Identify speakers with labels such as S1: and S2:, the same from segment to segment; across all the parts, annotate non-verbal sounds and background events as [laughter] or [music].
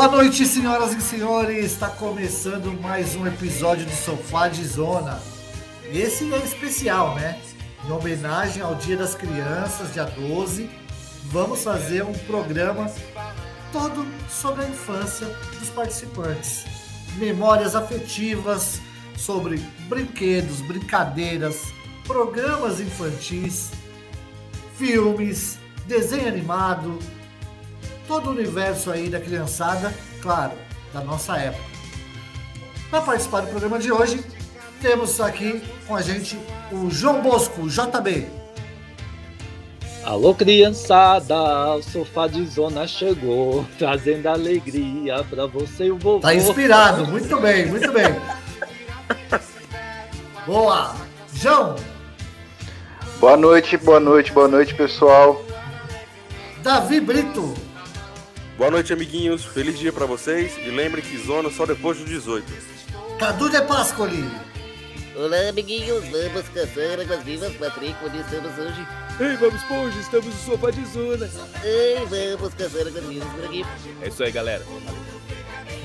S1: Boa noite, senhoras e senhores. Está começando mais um episódio do Sofá de Zona. Esse é especial, né? Em homenagem ao Dia das Crianças, dia 12, vamos fazer um programa todo sobre a infância dos participantes. Memórias afetivas sobre brinquedos, brincadeiras, programas infantis, filmes, desenho animado, todo o universo aí da criançada, claro, da nossa época. Para participar do programa de hoje, temos aqui com a gente o João Bosco, JB.
S2: Alô, criançada, o sofá de zona chegou, trazendo alegria pra você e o vovô.
S1: Tá inspirado, muito bem, muito bem. Boa! João,
S3: Boa noite, boa noite, boa noite, pessoal.
S1: Davi Brito,
S4: Boa noite, amiguinhos. Feliz dia pra vocês. E lembrem que zona só depois dos 18.
S1: Cadu de Pascoli,
S5: Olá, amiguinhos, vamos caçar águas vivas, Patrick, onde estamos hoje?
S6: Ei, vamos Esponja, estamos no sofá de zona.
S5: Ei, vamos caçar águas vivas por aqui.
S6: É isso aí, galera.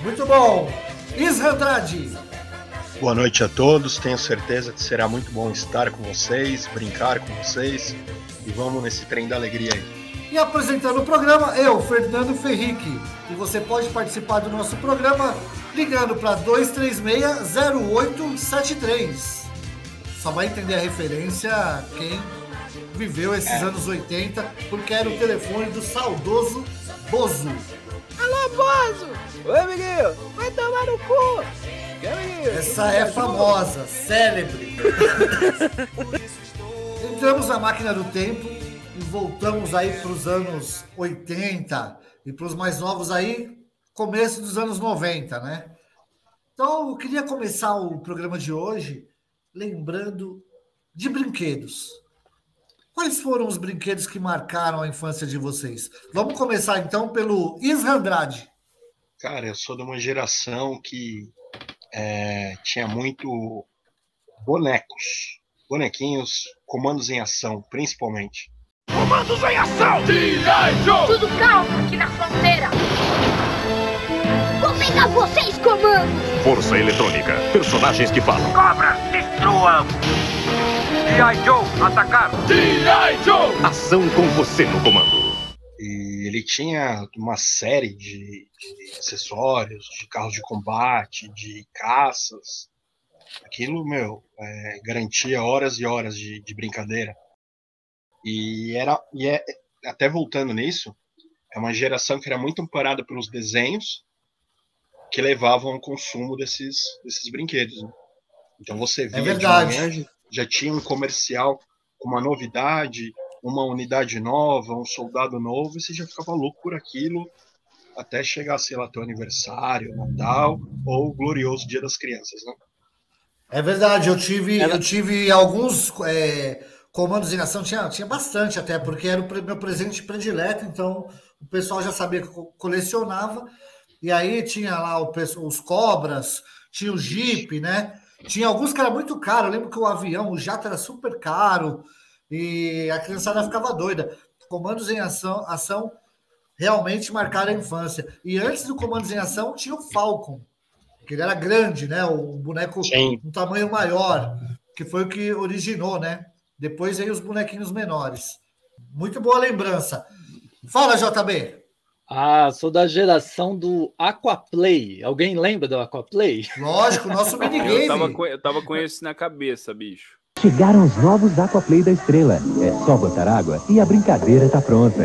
S1: muito bom. Isra Andrade,
S7: Boa noite a todos, tenho certeza que será muito bom estar com vocês, brincar com vocês e vamos nesse trem da alegria aí.
S1: E apresentando o programa, eu, Fernando Ferrique. E você pode participar do nosso programa ligando para 236-0873. Só vai entender a referência quem viveu esses anos 80, porque era o telefone do saudoso Bozo.
S6: Alô, Bozo! Oi, amiguinho! Vai tomar no cu!
S1: Essa é famosa, célebre. [laughs] Entramos na máquina do tempo e voltamos aí para os anos 80 e para os mais novos aí, começo dos anos 90, né? Então, eu queria começar o programa de hoje lembrando de brinquedos. Quais foram os brinquedos que marcaram a infância de vocês? Vamos começar então pelo Isra Andrade.
S7: Cara, eu sou de uma geração que é, tinha muito bonecos, bonequinhos, comandos em ação, principalmente.
S8: Tudo calmo aqui na fronteira. Vou pegar vocês, comando.
S9: Força Eletrônica. Personagens que falam.
S10: Cobras, destruam! G.I. Joe, atacar!
S9: Ação com você no comando.
S7: E ele tinha uma série de, de acessórios, de carros de combate, de caças. Aquilo, meu, é, garantia horas e horas de, de brincadeira. E era e é até voltando nisso, é uma geração que era muito amparada pelos desenhos que levavam ao consumo desses, desses brinquedos. né? Então você via de
S1: verdade.
S7: manhã, já- já tinha um comercial com uma novidade, uma unidade nova, um soldado novo, e você já ficava louco por aquilo até chegar, sei lá, teu aniversário, Natal ou o glorioso Dia das Crianças, né?
S1: É verdade, eu tive, eu tive alguns é, comandos em ação, tinha, tinha bastante até, porque era o meu presente predileto, então o pessoal já sabia que eu co- colecionava, e aí tinha lá o, os cobras, tinha o Jeep, né? Tinha alguns que era muito caro, eu lembro que o avião, o jato era super caro, e a criançada ficava doida. Comandos em ação, ação realmente marcaram a infância. E antes do Comandos em Ação tinha o Falcon, que ele era grande, né? O boneco
S7: Sim.
S1: um tamanho maior, que foi o que originou, né? Depois veio os bonequinhos menores. Muito boa lembrança. Fala, JB.
S2: Ah, sou da geração do Aquaplay. Alguém lembra do Aquaplay?
S1: Lógico, nosso [laughs]
S6: Eu tava,
S1: minigame.
S6: com, eu tava com esse na cabeça, bicho.
S11: Chegaram os novos Aquaplay da Estrela. É só botar água e a brincadeira tá pronta.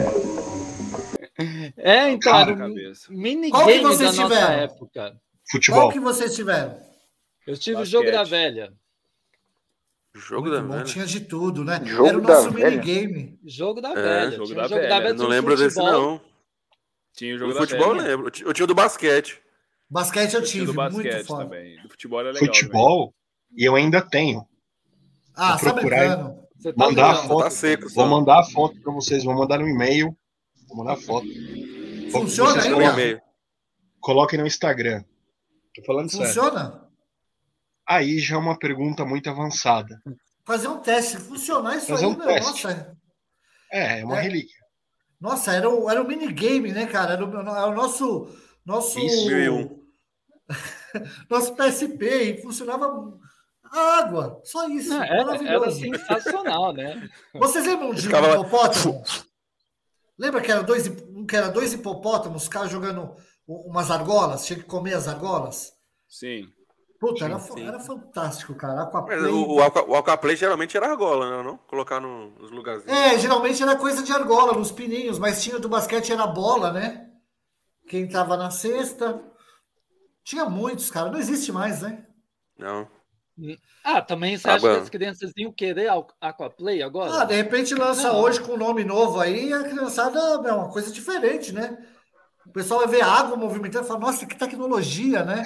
S2: É, então,
S6: Cara,
S2: era um
S6: cabeça.
S1: Qual que
S2: minigame
S1: vocês
S2: da nossa
S1: tiveram?
S2: época.
S7: Futebol.
S1: Qual que vocês tiveram?
S2: Eu tive o
S6: Basquete.
S2: jogo da velha.
S4: Jogo
S1: Muito
S4: da
S1: bom,
S4: velha.
S1: tinha de tudo, né?
S3: Jogo
S1: Era o nosso minigame.
S2: Jogo da
S4: É,
S2: velha.
S6: jogo
S2: Tinha
S6: da
S2: jogo
S6: velha.
S2: da velha.
S4: Não lembro desse,
S2: futebol.
S4: não.
S6: Tinha o jogo da
S4: futebol eu
S6: velha.
S4: lembro. Eu ti- Eu tinha o do basquete.
S1: Basquete eu
S6: Eu tinha
S1: tive,
S6: do
S1: muito
S6: basquete
S1: foda.
S6: também. Do futebol era legal.
S7: Futebol, e eu ainda tenho.
S1: Ah,
S7: Vou
S1: tá
S7: procurar,
S2: tá
S7: Mandar a foto.
S4: Tá seco,
S7: Vou
S4: só.
S7: mandar a foto para vocês, vou mandar no e-mail. Vou mandar a foto.
S1: Funciona?
S4: Põe
S7: coloquem, no Instagram. Tô falando sério.
S1: Funciona?
S7: Aí já é uma pergunta muito avançada.
S1: Fazer um teste. Funcionar isso
S7: Fazer
S1: aí,
S7: um
S1: meu,
S7: teste.
S1: nossa.
S7: É, é uma
S1: É.
S7: relíquia.
S1: Nossa, era um, era um minigame, né, cara? Era o, era o nosso. Nosso.
S4: Isso. E um. [laughs]
S1: nosso PSP e funcionava a água. Só isso.
S2: Não, era, era sensacional, né? [laughs]
S1: Vocês lembram de um
S4: Ficava
S1: hipopótamo? Lembra que era dois, que era dois hipopótamos, os caras jogando umas argolas, tinha que comer as argolas?
S12: Sim.
S1: Puta, era,
S4: Sim.
S1: era fantástico, cara.
S4: Mas
S1: Aquaplay.
S4: o, o, Alca, o Alcaplay geralmente era argola, né? Não? Colocar no- nos lugarzinhos.
S1: É, geralmente era coisa de argola, nos pininhos, mas tinha do basquete era bola, né? Quem tava na cesta. Tinha muitos, cara. Não existe mais, né?
S4: Não.
S2: Ah, também você acha que as crianças iam querer Al- Aquaplay agora?
S1: Ah, de repente lança
S2: Não.
S1: hoje com um nome novo aí, a criançada é uma coisa diferente, né? O pessoal vai ver a água movimentando e fala, nossa, que tecnologia, né?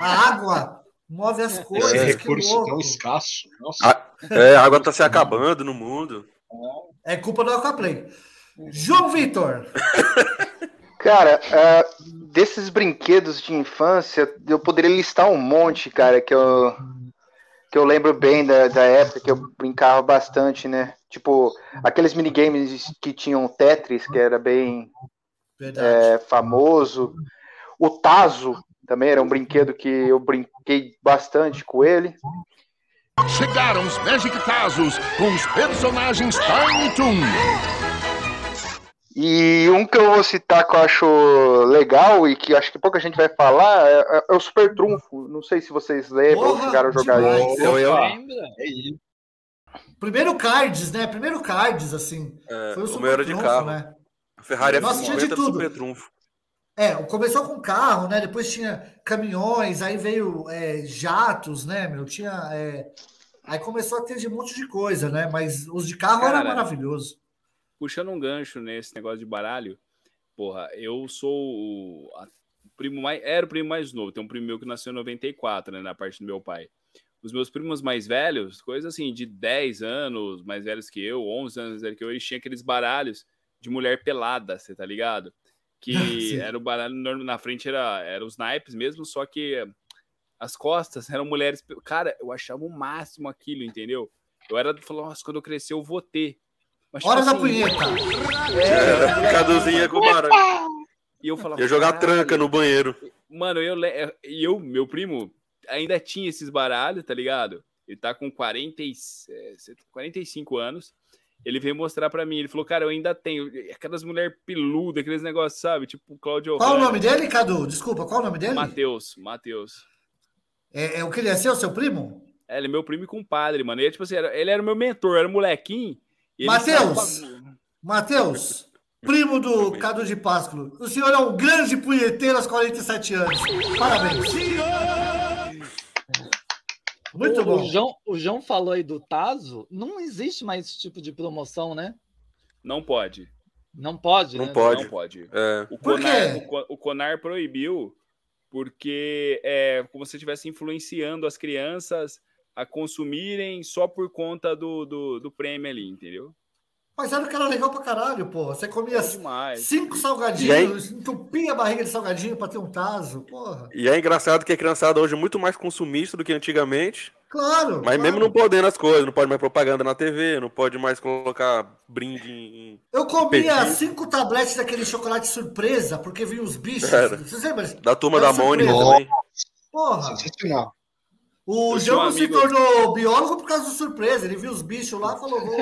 S1: A água move as coisas,
S7: Esse
S1: que
S7: recurso
S1: louco.
S7: tão escasso. Nossa.
S4: A, é, a água tá se acabando no mundo.
S1: É culpa do Aquaplay. João Vitor,
S3: Cara, ah, desses brinquedos de infância, eu poderia listar um monte, cara, que eu, que eu lembro bem da, da época que eu brincava bastante, né? Tipo, aqueles minigames que tinham Tetris, que era bem é, famoso. O Tazo também era um brinquedo que eu brinquei bastante com ele.
S9: Chegaram os Magic Tazos com os personagens Tiny Toon.
S3: E um que eu vou citar que eu acho legal e que acho que pouca gente vai falar é, é o Super Trunfo. Não sei se vocês lembram ou
S1: Porra,
S3: chegaram a jogar
S1: demais.
S3: isso.
S4: Eu, eu?
S7: É
S1: primeiro cards, né? Primeiro cards, assim.
S4: é,
S1: Foi o
S4: o
S1: Super
S4: meu era de
S1: Trunfo,
S4: carro.
S1: né?
S4: A Ferrari
S1: Nossa, tinha de
S4: F50 era
S1: tudo.
S4: super trunfo.
S1: É, começou com carro, né? Depois tinha caminhões, aí veio é, jatos, né, meu? Tinha. é, Aí começou a ter de um monte de coisa, né? Mas os de carro era
S12: Cara,
S1: maravilhoso.
S12: Puxando um gancho nesse negócio de baralho, porra, eu sou o, primo mais. Era o primo mais novo. Tem um primo meu que nasceu em 94, né? Na parte do meu pai. Os meus primos mais velhos, coisas assim, de 10 anos mais velhos que eu, 11 anos mais velhos que eu, eles tinham aqueles baralhos de mulher pelada, você tá ligado? Que [laughs]
S1: Sim.
S12: era o baralho normal, na frente era, era os naipes mesmo, só que as costas eram mulheres. Cara, eu achava o máximo aquilo, entendeu? Eu era falando, nossa, quando eu crescer eu vou ter. Mas, tipo
S1: Hora da
S12: assim,
S1: punheta.
S4: É, [laughs] Caduzinha com baralho.
S12: E eu falava,
S4: Ia jogar tranca no banheiro.
S12: Mano, eu, e eu, meu primo, ainda tinha esses baralhos, tá ligado? Ele tá com 40 e, é, 45 anos. Ele veio mostrar pra mim. Ele falou, cara, eu ainda tenho. Aquelas mulher peluda, aqueles negócios, sabe? Tipo o Claudio
S1: Qual o nome dele, Cadu? Desculpa, qual o nome dele?
S12: Matheus, Matheus.
S1: É, é o que ele é seu, seu primo?
S12: É, ele é meu primo e compadre, mano. Ele, tipo assim, era- ele era o meu mentor, era molequinho. e ele
S1: Matheus! Matheus, primo do Cadu de Páscoa. O senhor é um grande punheteiro aos 47 anos. Parabéns. Muito
S2: o,
S1: bom.
S2: O João, o João falou aí do Tazo. Não existe mais esse tipo de promoção, né?
S12: Não pode.
S2: Não pode,
S4: Não
S2: né?
S4: pode.
S12: Não pode.
S4: É.
S12: O Conar, o Conar proibiu porque é como se estivesse influenciando as crianças a consumirem só por conta do, do, do prêmio ali, entendeu?
S1: Mas era que era legal pra caralho, pô. Você comia
S12: É
S1: cinco salgadinhos, entupia a barriga de salgadinho pra ter um taso, porra.
S4: E é engraçado que a criançada hoje é muito mais consumista do que antigamente.
S1: Claro.
S4: Mas
S1: claro.
S4: mesmo não podendo as coisas, não pode mais propaganda na TV, não pode mais colocar brinde em.
S1: Eu comia cinco tabletes daquele chocolate surpresa, porque vinha os bichos.
S4: Era.
S1: Vocês lembram?
S4: Da turma
S1: Era
S4: da Mônica
S1: surpresa.
S4: também.
S1: Porra.
S7: Sensacional.
S1: O João
S12: um
S1: não se
S12: amigo-
S1: tornou biólogo por causa do surpresa. Ele viu os bichos lá e falou: vou.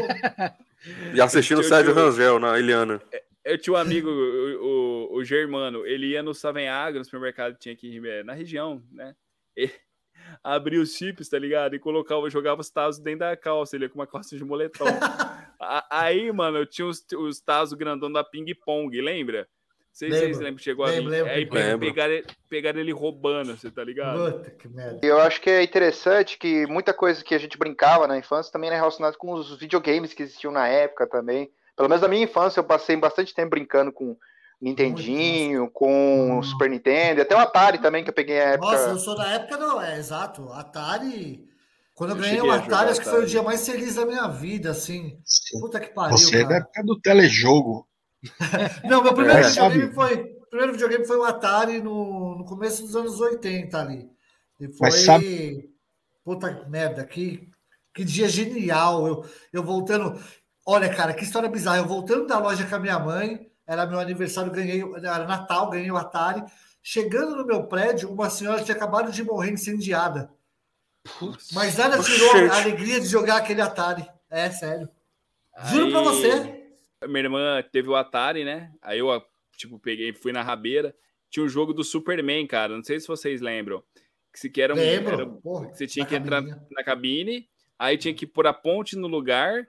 S4: E assistindo Sérgio Rangel na Eliana.
S12: Eu tinha um amigo, o, o, o Germano, ele ia no Savenhaga, no supermercado que tinha aqui eh, na região, né? E [laughs] abria os chips, tá ligado? E colocava, jogava os tazos dentro da calça, ele ia com uma calça de moletom. [laughs] Aí, mano, eu tinha os, os tazos grandão da Ping Pong, lembra? Vocês
S1: Lembro.
S12: vocês lembram que chegou
S1: Lembro,
S12: a
S1: lembro,
S12: Aí
S1: lembro.
S12: pe-
S4: Lembro.
S12: pegaram, ele- pegaram ele roubando, você tá ligado?
S1: Puta que merda.
S3: E eu acho que é interessante que muita coisa que a gente brincava na infância também era relacionada com os videogames que existiam na época também. Pelo menos na minha infância eu passei bastante tempo brincando com Nintendinho, com Super Nintendo, até o Atari também, que eu peguei a época.
S1: Nossa, eu sou da época, não, é exato. Atari. Quando eu,
S12: Eu
S1: ganhei o Atari, acho que foi o dia mais feliz da minha vida, assim. Puta que pariu.
S7: Você é da
S1: cara.
S7: época do telejogo. [laughs]
S1: Não, meu primeiro
S7: É,
S1: videogame
S7: sabe?
S1: foi. primeiro videogame foi o Atari no, no começo dos anos 80 ali. E foi.
S7: Mas sabe-
S1: Puta merda, que, que dia genial. Eu, eu voltando. Olha, cara, que história bizarra. Eu voltando da loja com a minha mãe, era meu aniversário, ganhei. Era Natal, ganhei o Atari. Chegando no meu prédio, uma senhora tinha acabado de morrer incendiada. Mas nada tirou a alegria de jogar aquele Atari. É sério. Juro pra
S12: Aí,
S1: você.
S12: Minha irmã teve o Atari, né? Aí eu, tipo, peguei, fui na rabeira. Tinha um jogo do Superman, cara. Não sei se vocês lembram. Que, se, que era um,
S1: Lembro.
S12: era-
S1: Porra,
S12: você tinha que entrar na cabine, aí tinha que pôr a ponte no lugar,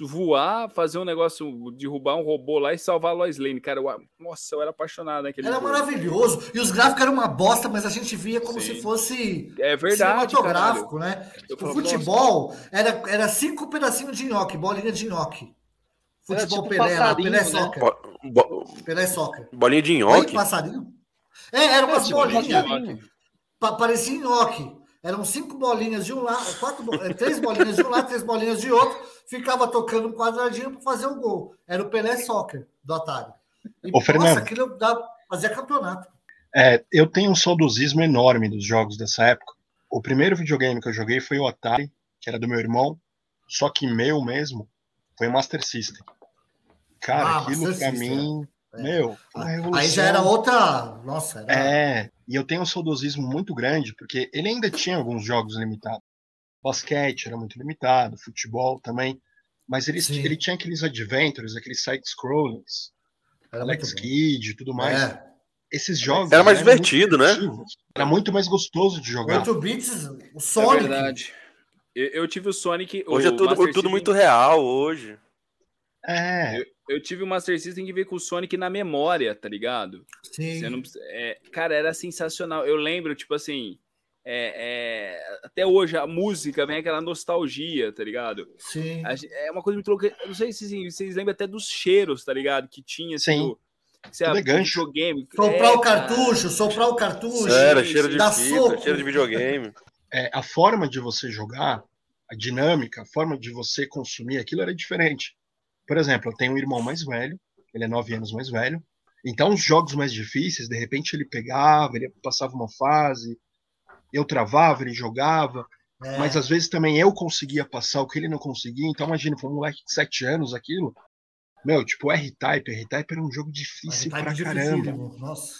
S12: voar, fazer um negócio, derrubar um robô lá e salvar a Lois Lane. Cara, eu, nossa, eu era apaixonado naquele
S1: Era
S12: jogo.
S1: maravilhoso. E os gráficos eram uma bosta, mas a gente via como
S12: Sim.
S1: se fosse
S12: É verdade,
S1: cinematográfico,
S12: caralho.
S1: né?
S12: Eu
S1: O futebol era, era cinco pedacinhos de nhoque, bolinha de nhoque.
S2: Era
S1: Futebol
S2: tipo
S1: Pelé, lá, Pelé
S2: né?
S1: Soccer.
S4: Bo- bo-
S1: Pelé Soccer.
S4: bolinha de nhoque?
S1: passarinho? É, eram umas
S2: tipo
S1: bolinhas. Pa- parecia nhoque. Eram cinco bolinhas de um lado, quatro, bo- eh, três bolinhas de um lado, três bolinhas de outro. Ficava tocando um quadradinho para fazer o gol. Era o Pelé Soccer do Atari. E,
S7: Ô, Fernando.
S1: nossa, aquilo dá, fazia campeonato.
S7: É, eu tenho um saudosismo enorme dos jogos dessa época. O primeiro videogame que eu joguei foi o Atari, que era do meu irmão, só que meu mesmo foi o Master System. Cara,
S1: Ah,
S7: aquilo pra mim, meu, foi uma revolução.
S1: Aí já era outra. Nossa, era.
S7: É, e eu tenho um saudosismo muito grande, porque ele ainda tinha alguns jogos limitados. Basquete era muito limitado, futebol também, mas ele,
S1: Sim.
S7: ele tinha aqueles adventures, aqueles side-scrollings, Alex. Kidd e tudo mais.
S1: É.
S7: Esses jogos.
S4: Era mais divertido, né?
S7: Era muito mais gostoso de jogar.
S1: 8 bits, o
S12: É
S1: Sonic.
S12: verdade. Eu, eu tive o Sonic.
S4: Hoje
S12: o
S4: é tudo, tudo muito real hoje.
S7: É,
S12: Eu, eu tive o Master System que veio com o Sonic na memória, tá ligado?
S1: Sim.
S12: Você não é, cara, era sensacional. Eu lembro, tipo assim, é, é, até hoje a música vem aquela nostalgia, tá ligado?
S1: Sim.
S12: A É uma coisa muito louca. Eu não sei se vocês- vocês lembram até dos cheiros, tá ligado? Que tinha, assim,
S7: Sim.
S12: você
S7: é
S12: abre videogame.
S1: Soprar
S12: É,
S1: o cartucho, soprar o cartucho.
S4: Era cheiro de fita,
S1: soco.
S4: cheiro de videogame.
S7: é, a forma de você jogar, a dinâmica, a forma de você consumir aquilo era diferente. Por exemplo, eu tenho um irmão mais velho, ele é nove anos mais velho. Então, os jogos mais difíceis, de repente ele pegava, ele passava uma fase, eu travava, ele jogava.
S1: É.
S7: Mas às vezes também eu conseguia passar o que ele não conseguia. Então, imagina, foi um moleque de 7 anos aquilo. Meu, tipo, R-Type. R-Type era um jogo difícil pra caramba.
S1: Nossa.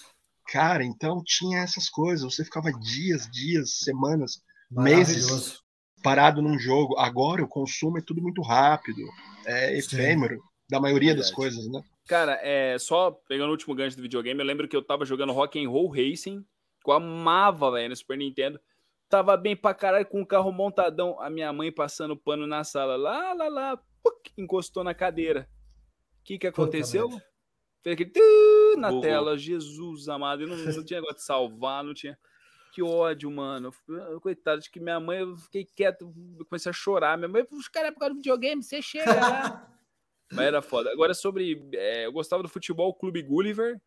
S7: Cara, então tinha essas coisas. Você ficava dias, dias, semanas, meses. Parado num jogo. Agora o consumo é tudo muito rápido. É
S1: Sim.
S7: efêmero. Da maioria das
S12: Verdade.
S7: coisas, né?
S12: Cara, é, só pegando o último gancho do videogame, eu lembro que eu tava jogando Rock and Roll Racing, que eu amava, velho, no Super Nintendo. Tava bem pra caralho com o carro montadão, a minha mãe passando pano na sala, lá, lá, lá, puc, encostou na cadeira. O que que aconteceu? Fez aquele na tela, Jesus amado, eu não, não tinha negócio de salvar, não tinha. Que ódio, mano. Coitado, de que minha mãe, eu fiquei quieto, comecei a chorar. Minha mãe, os caras, por causa do videogame, você chega lá. [laughs] Mas era foda. Agora, sobre. é, eu gostava do futebol Clube Gulliver, né?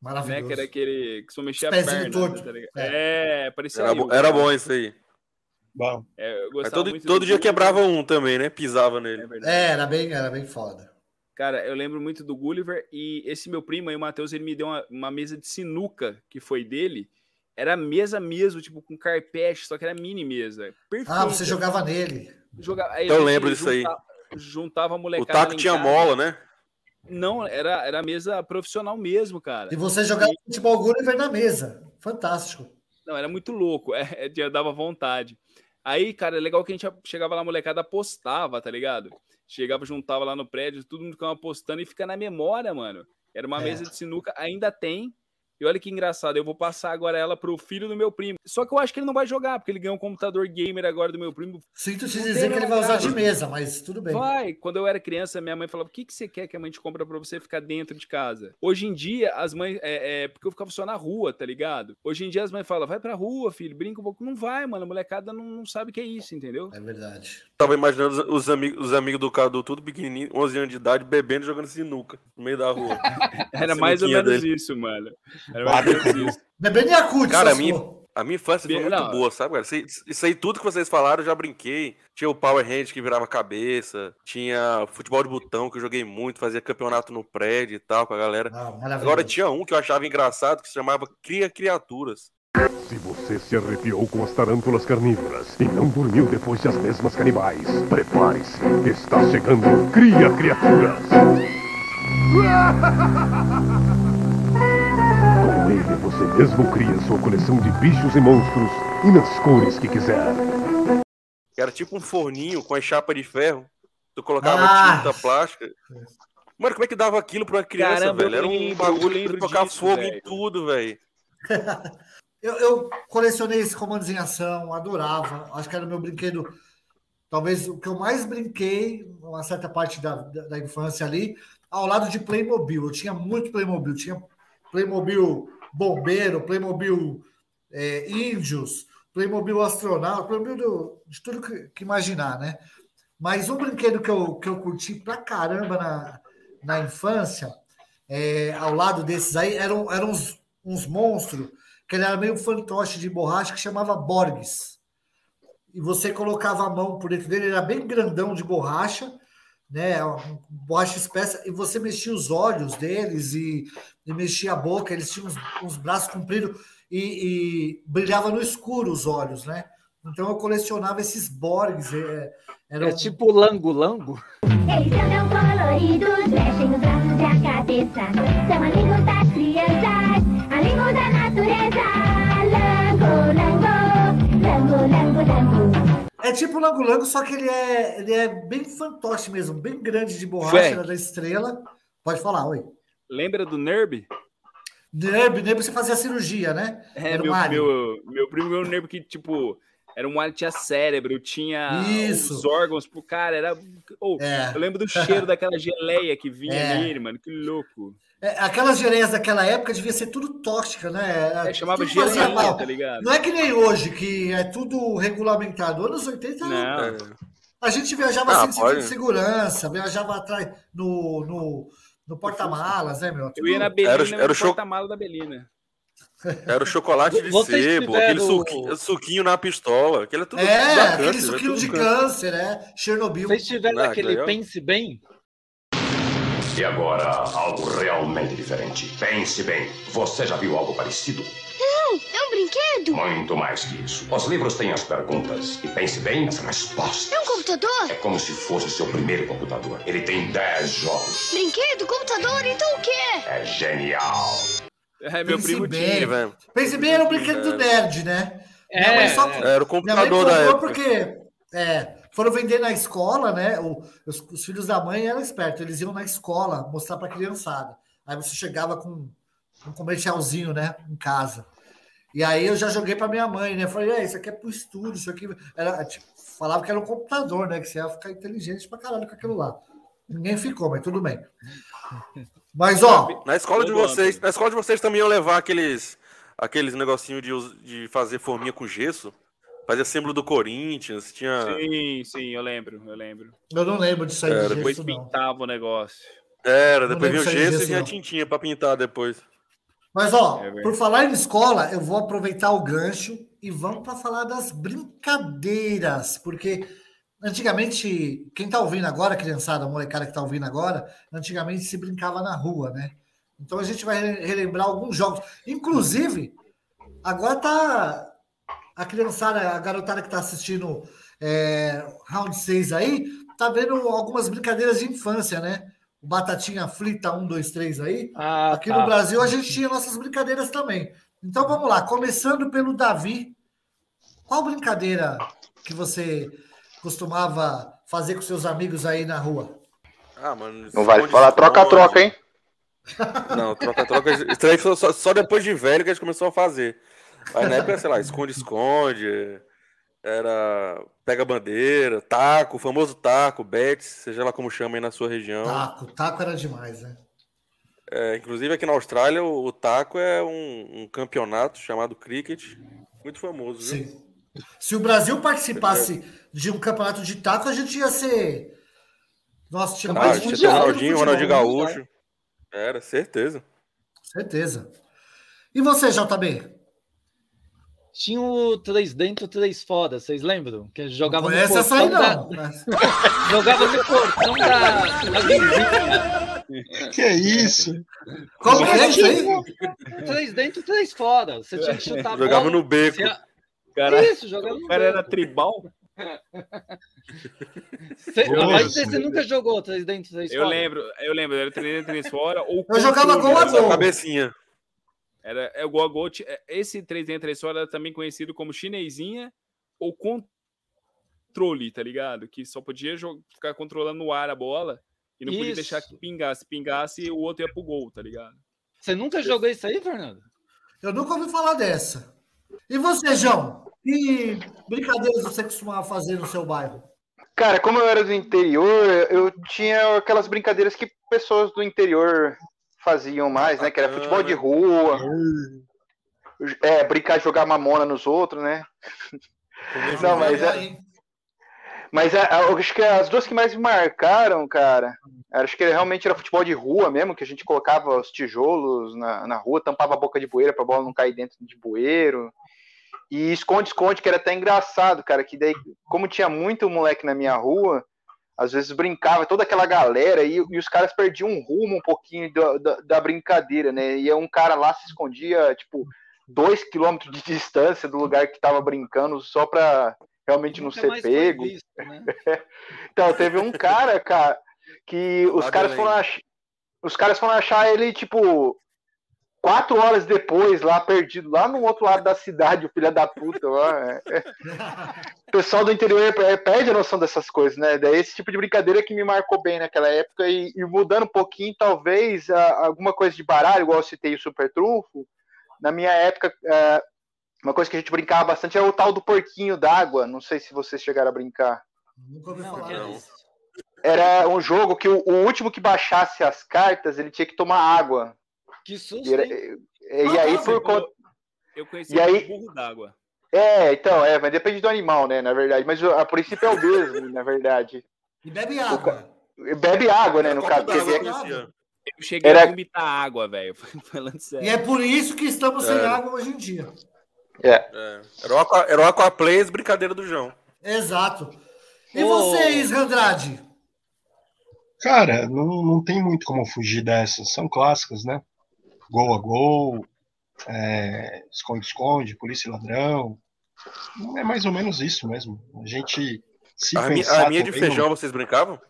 S1: Maravilhoso.
S12: Que era aquele que só mexia a
S1: Pezinho
S12: perna.
S1: torto.
S12: Tá?
S1: É.
S12: é, parecia.
S4: Era,
S12: eu,
S4: bo- era bom isso aí.
S7: Bom,
S12: É, eu
S4: Mas
S12: gostava
S4: todo,
S12: muito
S4: todo
S12: do
S4: dia
S12: Gulliver.
S4: quebrava um também, né? Pisava
S12: É
S4: nele.
S12: verdade.
S1: É, era bem, era bem foda.
S12: Cara, eu lembro muito do Gulliver e esse meu primo aí, o Matheus, ele me deu uma, uma mesa de sinuca que foi dele. Era mesa mesmo, tipo, com carpete, só que era mini mesa. Perfeito.
S1: Ah, você jogava nele.
S12: Jogava, aí
S4: Eu lembro disso aí.
S12: junta- Juntava a
S4: O
S12: molecada.
S4: taco
S12: lá em
S4: tinha
S12: casa.
S4: mola, né?
S12: Não, era, era mesa profissional mesmo, cara.
S1: E você jogava futebol Gulliver na mesa. Fantástico.
S12: Não, era muito louco, [laughs] é, é, dava vontade. Aí, cara, é legal que a gente chegava lá, a molecada apostava, tá ligado? Chegava, juntava lá no prédio, todo mundo ficava apostando e fica na memória, mano. Era uma
S1: É.
S12: mesa de sinuca, ainda tem. E olha que engraçado, eu vou passar agora ela pro filho do meu primo. Só que eu acho que ele não vai jogar, porque ele ganhou um computador gamer agora do meu primo.
S1: Sinto te dizer que ele vai usar de mesa, mas tudo bem.
S12: Vai. Quando eu era criança, minha mãe falava: o que, que você quer que a mãe te compra pra você ficar dentro de casa? Hoje em dia, as mães. É, é, porque eu ficava só na rua, tá ligado? Hoje em dia as mães falam: vai pra rua, filho, brinca um pouco. Não vai, mano. A molecada não, não sabe o que é isso, entendeu?
S1: É verdade.
S4: Tava imaginando os, os, amigos, os amigos do Cadu, tudo pequenininho, 11 anos de idade, bebendo e jogando sinuca no meio da rua. [laughs]
S12: Era mais ou menos
S4: dele.
S12: isso, mano.
S1: Bebendo Yakut,
S4: Cara, a minha. A minha infância foi muito
S12: Não.
S4: boa, sabe, cara? Isso, isso aí, tudo que vocês falaram, eu já brinquei. Tinha o Power Hand que virava cabeça. Tinha futebol de botão, que eu joguei muito. Fazia campeonato no prédio e tal, com a galera.
S1: maravilhoso.
S4: Agora tinha um que eu achava engraçado, que se chamava Cria Criaturas.
S9: Se você se arrepiou com as tarântulas carnívoras e não dormiu depois de as mesmas canibais, prepare-se. Está chegando Cria Criaturas. [laughs] Você mesmo cria sua coleção de bichos e monstros e nas cores que quiser.
S4: Era tipo um forninho com a chapa de ferro. Tu colocava
S1: Ah!
S4: tinta plástica. Mano, como é que dava aquilo pra uma criança,
S12: Caramba,
S4: velho? Era um
S12: eu
S4: bagulho que
S12: lembro
S4: tocava
S12: disso,
S4: fogo em
S12: velho.
S4: tudo, velho. [laughs]
S1: Eu, eu colecionei esse comandos em ação, adorava. Acho que era o meu brinquedo, talvez o que eu mais brinquei, uma certa parte da, da, da infância ali, ao lado de Playmobil. Eu tinha muito Playmobil. Tinha Playmobil bombeiro, Playmobil é, índios, Playmobil astronauta, Playmobil do- de tudo que, que imaginar, né? Mas um brinquedo que eu, que eu curti pra caramba na, na infância, é, ao lado desses aí, eram, eram uns, uns monstros que ele era meio fantoche de borracha que chamava Borges. E você colocava a mão por dentro dele, ele era bem grandão de borracha, né? Borracha espessa, e você mexia os olhos deles e, e mexia a boca, eles tinham uns, uns braços compridos e, e brilhava no escuro os olhos, né? Então eu colecionava esses Borges. É, era
S2: É tipo lango-lango?
S8: Eles andam coloridos, mexem os braços e a cabeça. São amigos das crianças, amigos da natureza. Lango, lango, lango, lango, lango.
S1: É tipo Lango Lango, só que ele é, ele é bem fantoche mesmo, bem grande de borracha, era da estrela. Pode falar, oi.
S12: Lembra do Nerb?
S1: Nerb, Nerb você fazia cirurgia, né?
S12: É,
S1: Era
S12: meu, meu, meu primo era um Nerb que, tipo, era um alien, tinha cérebro, tinha
S1: Isso.
S12: os órgãos pro cara, era... Oh,
S1: É.
S12: Eu lembro do cheiro [laughs] daquela geleia que vinha
S1: É.
S12: nele, mano, que louco.
S1: É, aquelas geleias daquela época devia ser tudo tóxica, né?
S12: É, chamava
S1: mal.
S12: tá ligado?
S1: Não é que nem hoje, que é tudo regulamentado. Anos 80,
S12: Não.
S1: a gente viajava
S4: Ah,
S1: sem
S4: pode.
S1: de segurança, viajava atrás no, no, no porta-malas, né, meu?
S12: Eu ia na Belina,
S4: Era o-
S12: era,
S4: era o
S12: no
S4: cho-
S12: porta-mala da Belina.
S4: Era o chocolate de
S2: Vocês
S4: sebo, aquele suquinho, suquinho na pistola. Aquele é tudo
S1: É,
S4: dá
S1: aquele
S4: câncer,
S1: suquinho
S4: tudo
S1: de
S4: câncer.
S1: câncer, é. Chernobyl.
S2: Vocês tiveram
S4: Ah,
S2: aquele
S4: legal.
S2: Pense Bem?
S13: E agora, algo realmente diferente. Pense bem, você já viu algo parecido?
S8: Não, é um brinquedo.
S13: Muito mais que isso. Os livros têm as perguntas e pense bem nas respostas.
S8: É um computador?
S13: É como se fosse seu primeiro computador. Ele tem 10 jogos.
S8: Brinquedo, computador, então o quê?
S13: É genial.
S12: É, meu
S1: Pense
S12: primo
S1: bem.
S12: tinha.
S4: velho.
S1: Pense bem, era um brinquedo do nerd, né?
S2: É,
S1: só-
S4: Era o computador da época.
S1: porque é, foram vender na escola, né? O- os, os filhos da mãe eram espertos, eles iam na escola mostrar para a criançada. Aí você chegava com um comercialzinho, né? Em casa. E aí eu já joguei para minha mãe, né? Falei, é, isso aqui é pro estudo, isso aqui. Era, tipo, falava que era um computador, né? Que você ia ficar inteligente pra caralho com aquilo lá. Ninguém ficou, mas tudo bem. Mas, ó,
S4: Na escola de vocês, na escola de vocês também iam levar aqueles aqueles negocinho de, de fazer forminha com gesso. Fazia símbolo do Corinthians, tinha
S12: Sim, sim, eu lembro, eu lembro.
S1: eu não lembro disso aí.
S4: Era,
S1: de
S12: Depois
S1: gesso, não.
S12: pintava o negócio.
S4: Era, depois vinha o gesso e vinha a tintinha pra pintar depois.
S1: Mas, ó,
S12: É
S1: por falar em escola, eu vou aproveitar o gancho e vamos para falar das brincadeiras, porque antigamente, quem tá ouvindo agora, criançada, a molecada que tá ouvindo agora, antigamente se brincava na rua, né? Então a gente vai re- relembrar alguns jogos. Inclusive, agora tá a criançada, a garotada que tá assistindo é, Round 6 aí, tá vendo algumas brincadeiras de infância, né? O Batatinha Frita 1, 2, 3 aí.
S2: Ah,
S1: Aqui
S2: tá.
S1: no Brasil a gente tinha nossas brincadeiras também. Então vamos lá, começando pelo Davi. Qual brincadeira que você costumava fazer com seus amigos aí na rua?
S4: Ah, mano.
S3: Não vale
S4: esconde,
S3: falar troca-troca, hein?
S4: Não, troca-troca. Isso aí foi só, só depois de velho que a gente começou a fazer. Mas na época, sei lá, esconde-esconde. Era pega bandeira, taco, o famoso taco, bets, seja lá como chama aí na sua região.
S1: Taco, taco era demais, né?
S4: É, inclusive aqui na Austrália, o, o taco é um, um campeonato chamado cricket, muito famoso, viu?
S1: Sim. Se o Brasil participasse de um campeonato de taco, a gente ia ser. Nossa, tinha
S4: Ah,
S1: mais mundial no
S4: Ronaldinho, Ronaldinho. Gaúcho. Era, certeza.
S1: Certeza. E você, JB?
S2: Tinha o três dentro, três fora, vocês lembram? Que jogava no
S1: conhece essa
S2: portão
S1: aí,
S2: da...
S1: não. [laughs]
S2: Jogava no portão da, da vizinha.
S7: Que é isso?
S1: Como que é isso aí?
S2: Três dentro, três fora. Você tinha que chutar [laughs]
S4: Jogava
S2: bola,
S4: no beco.
S2: você-
S12: Cara,
S2: Isso, jogava no
S12: o cara era
S2: beco.
S12: tribal.
S2: Você,
S7: Nossa.
S2: mas você nunca jogou três dentro, três
S12: Eu
S2: fora?
S12: lembro, eu lembro, era 3 dentro, 3 fora. Ou
S1: Eu jogava gol a
S12: era só
S4: Cabecinha.
S12: Era é, o gol a gol. ti- é, Esse 3 dentro, 3 fora era também conhecido como chinesinha ou controle, tá ligado? Que só podia jo- ficar controlando no ar a bola e não podia
S2: Isso.
S12: deixar que pingasse. Pingasse, o outro ia pro gol, tá ligado?
S2: Você nunca jogou isso aí, Fernando?
S1: Eu nunca ouvi falar dessa. E você, João? Que brincadeiras você costumava fazer no seu bairro?
S3: Cara, como eu era do interior, eu tinha aquelas brincadeiras que pessoas do interior faziam mais, né? Que era futebol de rua, é, brincar de jogar mamona nos outros, né? Não, mas é, mas é, eu acho que as duas que mais me marcaram, cara, acho que realmente era futebol de rua mesmo, que a gente colocava os tijolos na, na rua, tampava a boca de bueira pra bola não cair dentro de bueiro. E esconde-esconde, que era até engraçado, cara, que daí, como tinha muito moleque na minha rua, às vezes brincava toda aquela galera e, e os caras perdiam um rumo um pouquinho da, da, da brincadeira, né? E aí um cara lá se escondia, tipo, dois quilômetros de distância do lugar que tava brincando só pra realmente não ser pego.
S2: visto, né? [laughs]
S3: Então, teve um cara, cara, que os caras foram ach... os caras foram achar ele, tipo, quatro horas depois, lá perdido, lá no outro lado da cidade, o filho da puta lá. é. O pessoal do interior é- perde a noção dessas coisas, né? Daí esse tipo de brincadeira que me marcou bem naquela época e, e mudando um pouquinho, talvez, a- alguma coisa de baralho, igual eu citei o Super Trunfo, na minha época, é, uma coisa que a gente brincava bastante é o tal do porquinho d'água. Não sei se vocês chegaram a brincar.
S1: Nunca ouvi falar
S2: isso?
S3: Era um jogo que o, o último que baixasse as cartas, ele tinha que tomar água.
S2: Que susto,
S3: E,
S2: hein?
S3: e- e aí, por conta.
S12: Eu conheci
S3: E aí-
S12: o burro d'água.
S3: É, então, é, mas depende do animal, né, na verdade. Mas o- a princípio é o mesmo, na verdade.
S1: E bebe água.
S3: Bebe água, né, no caso. porque-
S4: eu conhecia.
S12: Eu cheguei
S3: Era-
S12: a vomitar água, velho. [laughs] Falando sério.
S1: E é por isso que estamos sem
S4: É.
S1: água hoje em dia.
S3: É.
S4: É. Era o o Aquaplays, brincadeira do João.
S1: Exato. E
S2: Ô.
S1: você, Isra Andrade?
S7: Cara, não, não tem muito como fugir dessas. São clássicas, né? Gol a gol, é, esconde-esconde, polícia e ladrão. É mais ou menos isso mesmo. A gente se
S4: A, mi-
S7: pensar
S4: a minha de
S7: também,
S4: feijão, vocês brincavam?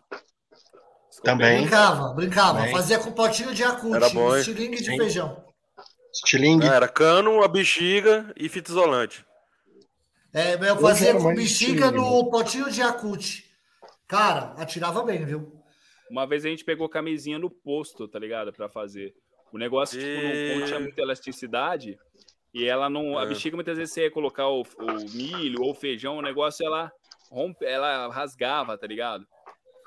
S7: Também.
S1: Brincava, brincava.
S7: Bem.
S1: Fazia com potinho de acute,
S4: Era bom,
S1: estilingue de
S7: Sim.
S1: feijão.
S7: Estilingue.
S4: Ah, era cano, a bexiga e fita isolante.
S1: É, eu fazia com
S7: mais
S1: bexiga
S7: estilingue,
S1: no potinho de acute. Cara, atirava bem, viu?
S12: Uma vez a gente pegou camisinha no posto, tá ligado? Pra fazer. O negócio, tipo, não, não tinha muita elasticidade. E ela não. A
S4: É.
S12: bexiga, muitas vezes, você ia colocar o, o milho ou o feijão, o negócio ela rompe, ela rasgava, tá ligado?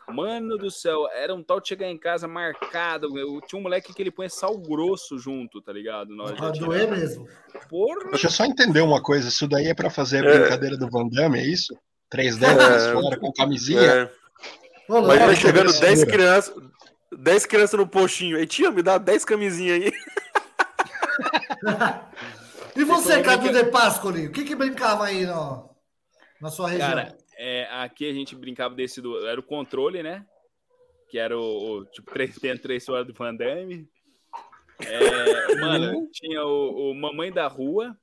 S12: Mano do céu, era um tal de chegar em casa marcado. Eu tinha um moleque que ele põe sal grosso junto, tá ligado? Na hora de
S1: Pra
S12: atirar.
S1: doer mesmo.
S12: Porra!
S7: Deixa eu só entender uma coisa. Isso daí é pra fazer a
S4: É.
S7: brincadeira do Van Damme, é isso? Três dentes
S4: É.
S7: fora com camisinha.
S4: É. Imagina
S7: Olha,
S4: chegando
S7: besteira.
S4: 10 crianças. 10 crianças no postinho. Aí, tia, me dá 10 camisinhas aí. [laughs]
S1: E você, Cadu
S12: brinca-
S1: de Pascoli? O que que brincava aí no, na sua região?
S12: Cara, é, aqui a gente brincava desse do. Era o controle, né? Que era o, o tipo 3 dentro, 3 fora do Van Damme. É, [laughs] mano, tinha o, o Mamãe da Rua.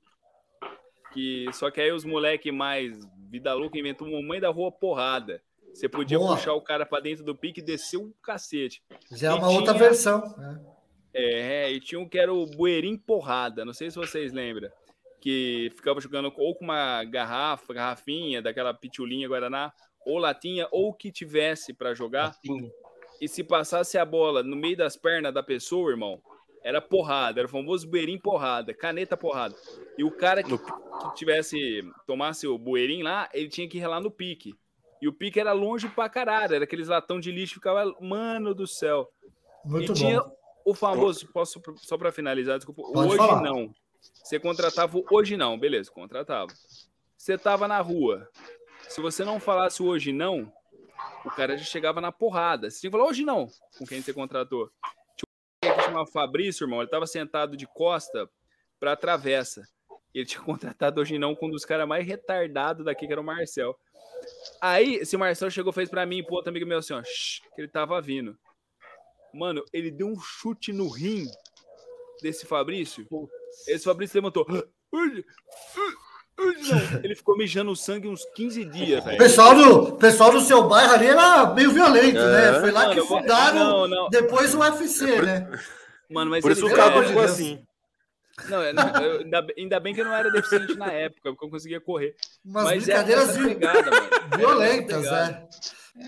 S12: Que, só que aí os moleque mais vida louca inventou o Mamãe da Rua porrada. Você podia
S1: Boa.
S12: puxar o cara pra dentro do pique e descer um cacete.
S1: Já é uma outra
S12: tinha-
S1: versão. né?
S12: É, e tinha um que era o Bueirim Porrada, não sei se vocês lembram. Que ficava jogando ou com uma garrafa, garrafinha, daquela pitulinha Guaraná, ou latinha, ou o que tivesse pra jogar. E se passasse a bola no meio das pernas da pessoa, irmão, era porrada, era o famoso bueirim porrada, caneta porrada. E o cara que, que tivesse, tomasse o bueirim lá, ele tinha que relar no pique. E o pique era longe pra caralho, era aqueles latão de lixo, ficava, mano do céu.
S1: Muito
S12: e tinha
S1: bom.
S12: o famoso, posso só pra finalizar, desculpa,
S1: Pode
S12: hoje
S1: falar.
S12: não. Você contratava hoje não, beleza, contratava. Você tava na rua. Se você não falasse hoje não, o cara já chegava na porrada. Você tinha que falar hoje não com quem você contratou. Tinha um que chamava Fabrício, irmão, ele tava sentado de costa pra travessa. Ele tinha [laughs] contratado hoje não com um dos caras mais retardados daqui, que era o Marcel. Aí, esse Marcel chegou e fez pra mim, pro outro amigo meu assim, ó, "Shh", que ele tava vindo. Mano, ele deu um chute no rim desse Fabrício. Esse Fabrício levantou. [laughs] Ele ficou mijando sangue uns 15 dias,
S1: O
S12: velho.
S1: pessoal do, pessoal do seu bairro ali era meio violento,
S4: É.
S1: né? Foi lá que
S12: Mano,
S1: fundaram
S12: não, não.
S1: depois o UFC, né?
S12: Mano, mas
S4: Por isso o cara
S1: de
S4: ficou
S1: Deus.
S4: assim.
S12: Não, eu- eu- ainda, bem- ainda bem que eu não era deficiente na época, porque eu conseguia correr.
S1: Umas
S12: Mas é
S1: brincadeiras vi-
S12: pegada. É
S1: violentas,
S12: pegada.
S1: é.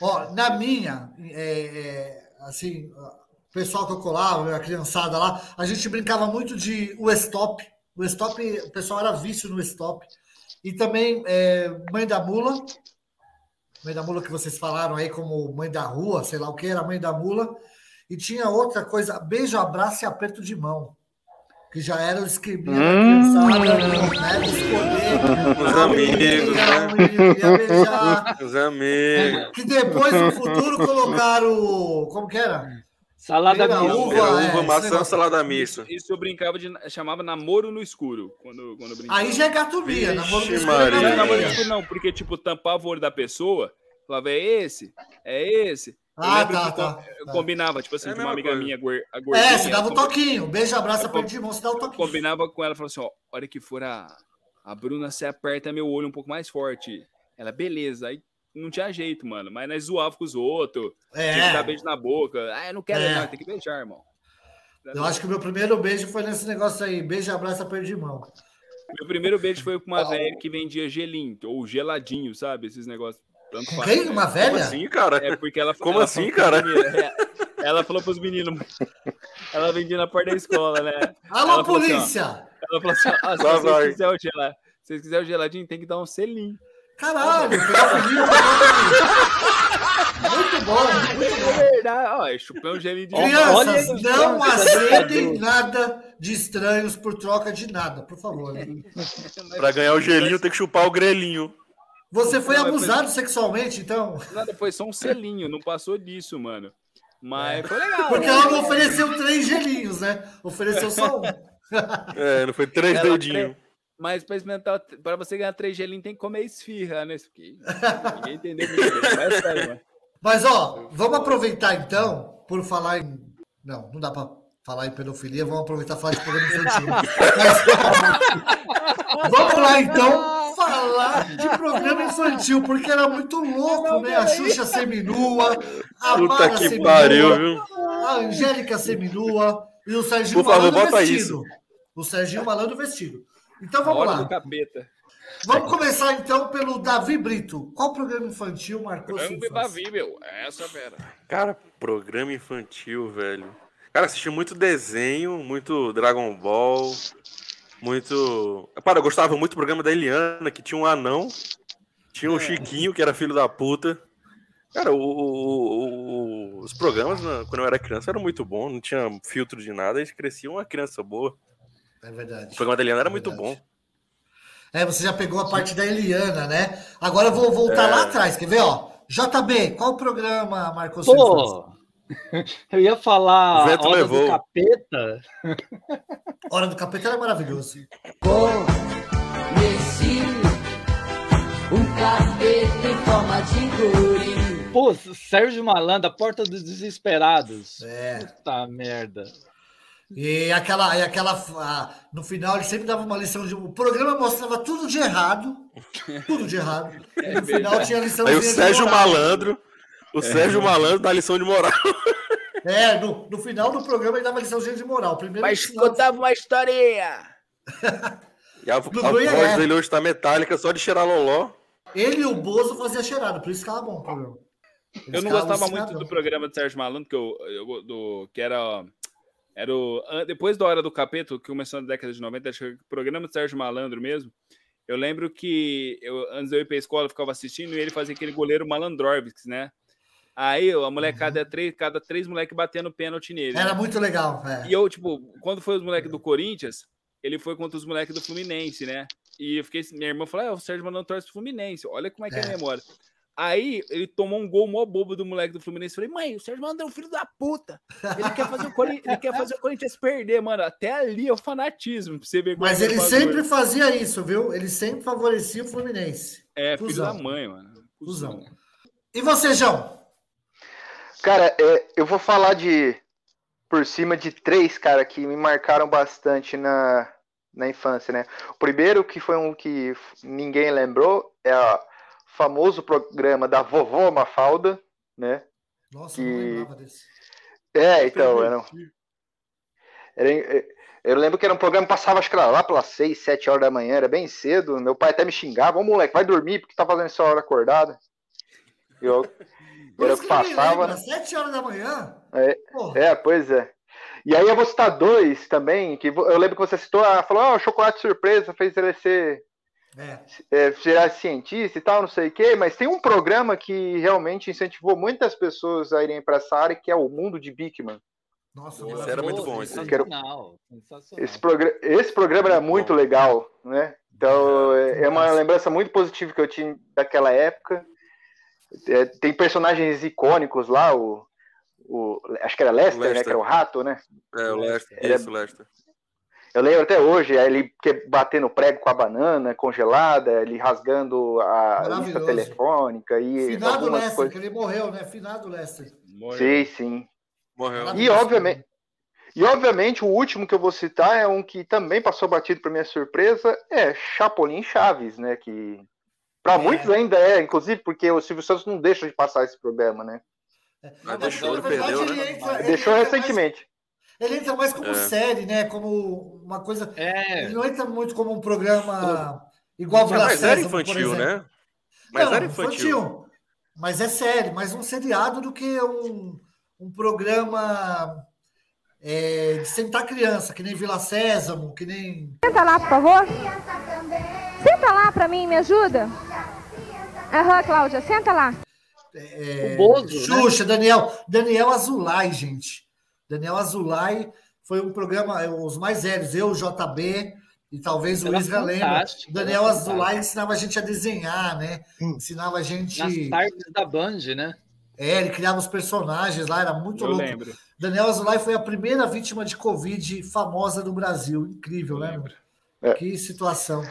S1: Ó, na minha, é, é, assim, o pessoal que eu colava, a criançada lá, a gente brincava muito de o stop. O stop, o pessoal era vício no stop. E também é, Mãe da Mula. Mãe da Mula que vocês falaram aí como Mãe da Rua, sei lá o que era Mãe da Mula. E tinha outra coisa, beijo, abraço e aperto de mão. Que já era o esqueminha da
S4: Hum.
S1: criançada, né? De escolher.
S4: Os amigos, né? Os amigos.
S1: Que depois, no futuro, colocaram. Como que era?
S2: Salada mista.
S1: uva, é,
S4: uva,
S1: esse
S4: maçã, salada mista.
S12: Isso eu brincava de. chamava namoro no escuro. Quando, quando eu brincava.
S1: Aí já é gatomia, namoro no escuro é
S4: Maria.
S12: Não, namoro no escuro não, porque, tipo, tampava o olho da pessoa, falava, é esse, é esse.
S1: Ah, tá, tá,
S12: com- eu
S1: tá.
S12: combinava, tipo assim,
S4: É
S12: uma amiga
S4: coisa.
S12: minha, a gordinha.
S1: É, você dava um toquinho. Beijo, abraço, aperto de mão, você dá um toquinho.
S12: combinava com ela, falou assim, ó, hora que for a, a Bruna, você aperta meu olho um pouco mais forte. Ela, beleza. Aí não tinha jeito, mano. Mas nós zoava com os outros.
S1: É.
S12: Tinha que dar beijo na boca. Ah, eu não quero,
S1: É.
S12: não. Tem que beijar, irmão.
S1: Eu acho que o meu primeiro beijo foi nesse negócio aí. Beijo, abraço, aperto de mão.
S12: Meu primeiro beijo foi com uma velha que vendia gelinho, ou geladinho, sabe? Esses negócios. Tanto faz,
S1: Quem?
S12: né?
S1: Uma velha?
S4: Como assim, cara?
S12: É porque ela
S4: Como
S12: ela
S4: assim, cara?
S12: é, ela falou pros meninos. Ela vendia na porta da escola, né?
S1: Alô,
S12: Ela falou assim, ó,
S1: polícia!
S12: ela falou assim: ó, se vocês
S4: vai.
S12: quiserem o gelado, se vocês quiserem o geladinho, tem que dar um selinho.
S1: Caralho. Muito bom, muito
S12: É
S1: bom.
S12: verdade. Ó, eu chupei um gelinho de
S1: Crianças,
S2: Olha aí,
S1: não aceitem nada de estranhos por troca de nada, por favor.
S4: Pra ganhar o gelinho tem que chupar o grelhinho.
S1: Você foi
S12: Não,
S1: abusado sexualmente, então?
S12: Nada, foi só um selinho, não passou disso, mano. Mas foi legal.
S1: Porque
S12: né?
S1: ela não ofereceu três gelinhos, né? Ofereceu só um. [laughs]
S4: É, não foi três
S12: Ela
S4: dedinhos.
S12: Mas pra experimentar, pra você ganhar três gelinhos, tem que comer esfirra, né? Ninguém [laughs] entendeu muito bem. Mas é sério, mano.
S1: Mas, ó, vamos aproveitar então, por falar em. Não, não dá pra falar em pedofilia, vamos aproveitar e falar de programa infantil. [laughs] Mas, vamos lá então, falar de programa infantil, porque era muito louco, né? A Xuxa seminua, a
S4: Puta
S1: Mara
S4: que
S1: seminua,
S4: pariu, viu?
S1: a Angélica seminua e o Serginho
S4: Por favor,
S1: Malandro vestido. O Serginho Malandro vestido. Então vamos
S12: hora
S1: lá.
S12: do capeta.
S1: Vamos começar então pelo Davi Brito. Qual programa infantil marcou sua
S12: Frango e
S1: infância?
S12: Davi, meu. Essa é fera.
S4: Cara, programa infantil, velho. Cara, assisti muito desenho, muito Dragon Ball, muito. Para, eu gostava muito do programa da Eliana, que tinha um anão, tinha um Chiquinho, que era filho da puta. Cara, o- o- o- os programas, né, quando eu era criança, eram muito bons, não tinha filtro de nada, eles cresciam uma criança boa.
S1: É verdade.
S4: O programa da Eliana era
S1: É
S4: muito bom.
S1: É, você já pegou a parte da Eliana, né? Agora eu vou voltar
S4: É.
S1: lá atrás, quer ver, ó? JB, qual programa marcou sua infância?
S2: Pô, [laughs] eu ia falar
S4: O vento
S2: Hora
S4: levou.
S2: do Capeta. [laughs]
S1: Hora do Capeta era maravilhoso.
S14: Conheci um capeta em forma de guri.
S2: Pô, Sérgio Malandro, a Porta dos Desesperados.
S1: É.
S2: Puta merda.
S1: E aquela, e aquela ah, no final ele sempre dava uma lição de. O programa mostrava tudo de errado. [laughs] Tudo de errado. E no final tinha a lição
S4: Aí o Sérgio. Malandro, o Sérgio Malandro dá lição de moral. [laughs]
S1: É, no, no final do programa ele dava liçãozinha de moral. Primeiro
S6: Mas
S1: final-
S6: contava uma historinha.
S4: E a, [laughs] a voz
S1: é.
S4: dele hoje tá metálica só de cheirar loló.
S1: ele e o Bozo faziam cheirado, por isso que ficava bom o programa. Eles
S12: Eu não gostava muito do programa do Sérgio Malandro, que, eu, eu- do, que era. Era o, depois da Hora do Capeta, que começou na década de 90, acho que o programa do Sérgio Malandro mesmo. Eu lembro que eu, antes de eu ir pra escola, eu ficava assistindo e ele fazia aquele goleiro Malandrovix, né? Aí a molecada, três, cada três moleques batendo pênalti nele.
S1: Era
S12: né?
S1: muito legal. é.
S12: E eu, tipo, quando foi os moleques do Corinthians, ele foi contra os moleques do Fluminense, né? E eu fiquei. Minha irmã falou: ah, o Sérgio Malandro torce pro Fluminense. Olha como é que é, a
S1: É.
S12: memória. Aí ele tomou um gol mó bobo do moleque do Fluminense. Falei, mãe, o Sérgio Malandro é um filho da puta. Ele quer fazer o, Cori- [laughs] ele quer fazer o Corinthians perder, mano. Até ali é o fanatismo. Pra você ver
S1: Mas
S12: é
S1: ele sempre fazia isso, viu? Ele sempre favorecia o Fluminense.
S12: É, filho
S1: Cusão.
S12: da mãe, mano.
S1: Cusão. E você, João?
S3: Cara, é, eu vou falar de por cima de três, cara, que me marcaram bastante na, na infância, né? O primeiro, que foi um que ninguém lembrou, é o famoso programa da vovó Mafalda, né?
S1: Nossa,
S3: Que-
S1: eu não lembrava desse.
S3: É, então, era, um- era, é, eu lembro que era um programa que passava, acho que era lá pelas seis, sete horas da manhã, era bem cedo. Meu pai até me xingava, ô moleque, vai dormir, porque tá fazendo essa hora acordada. Eu, era o que passava,
S1: às sete horas da manhã.
S3: É, é, pois é. E aí eu vou citar dois também, que eu lembro que você citou, ah, falou, ah, o chocolate surpresa fez ele ser
S1: É.
S3: é, virar cientista e tal, não sei o quê, mas tem um programa que realmente incentivou muitas pessoas a irem para essa área, que é o Mundo de Bigman.
S1: Nossa,
S4: Esse era muito bom, esse.
S2: Sensacional.
S3: Esse, progra esse programa era muito legal, né? Então é é uma lembrança muito positiva que eu tinha daquela época. É, tem personagens icônicos lá, o, o acho que era Lester, né?
S4: Lester.
S3: Que era o rato, né?
S4: É, o Lester.
S3: Era-
S4: Isso, Lester.
S3: Eu lembro até hoje, ele batendo prego com a banana congelada, ele rasgando a lista telefônica e
S1: Finado
S3: algumas
S1: Lester,
S3: coisas.
S1: que ele morreu, né? Finado Lester.
S3: Sim, sim.
S4: Morreu.
S3: E obviamente, e obviamente o último que eu vou citar é um que também passou batido para minha surpresa, é Chapolin Chaves, né? Que para muitos ainda é, inclusive porque o Silvio Santos não deixa de passar esse programa, né?
S4: Mas deixou,
S1: na
S4: ele
S1: verdade,
S4: perdeu,
S1: ele
S4: né?
S1: entra- ele
S3: Deixou
S1: entra mais-
S3: recentemente.
S1: Ele entra mais como
S4: É.
S1: série, né? Como uma coisa.
S2: É.
S1: Ele não entra muito como um programa igual Vila
S4: Mas era infantil,
S1: exemplo.
S4: né? Mas
S1: Não,
S4: era infantil.
S1: Mas é série, mais um seriado do que um, um programa é, de sentar criança, que nem Vila Sésamo, que nem.
S15: Senta lá, por favor. Senta lá pra mim, me ajuda. Aham, Cláudia, senta lá.
S1: É,
S2: O Bozo, né?
S1: Xuxa, Daniel, Daniel Azulay, gente. Daniel Azulay foi um programa, é, os mais velhos, eu, JB e talvez o
S2: Era
S1: Isra lembra. Daniel Azulay ensinava a gente a desenhar, né? Ensinava a gente.
S2: Nas tardes da Band, né?
S1: É, ele criava os personagens lá, era muito
S12: Eu
S1: louco.
S12: lembro.
S1: Daniel Azulay foi a primeira vítima de Covid famosa do Brasil. Incrível, né?
S3: É.
S1: Que situação.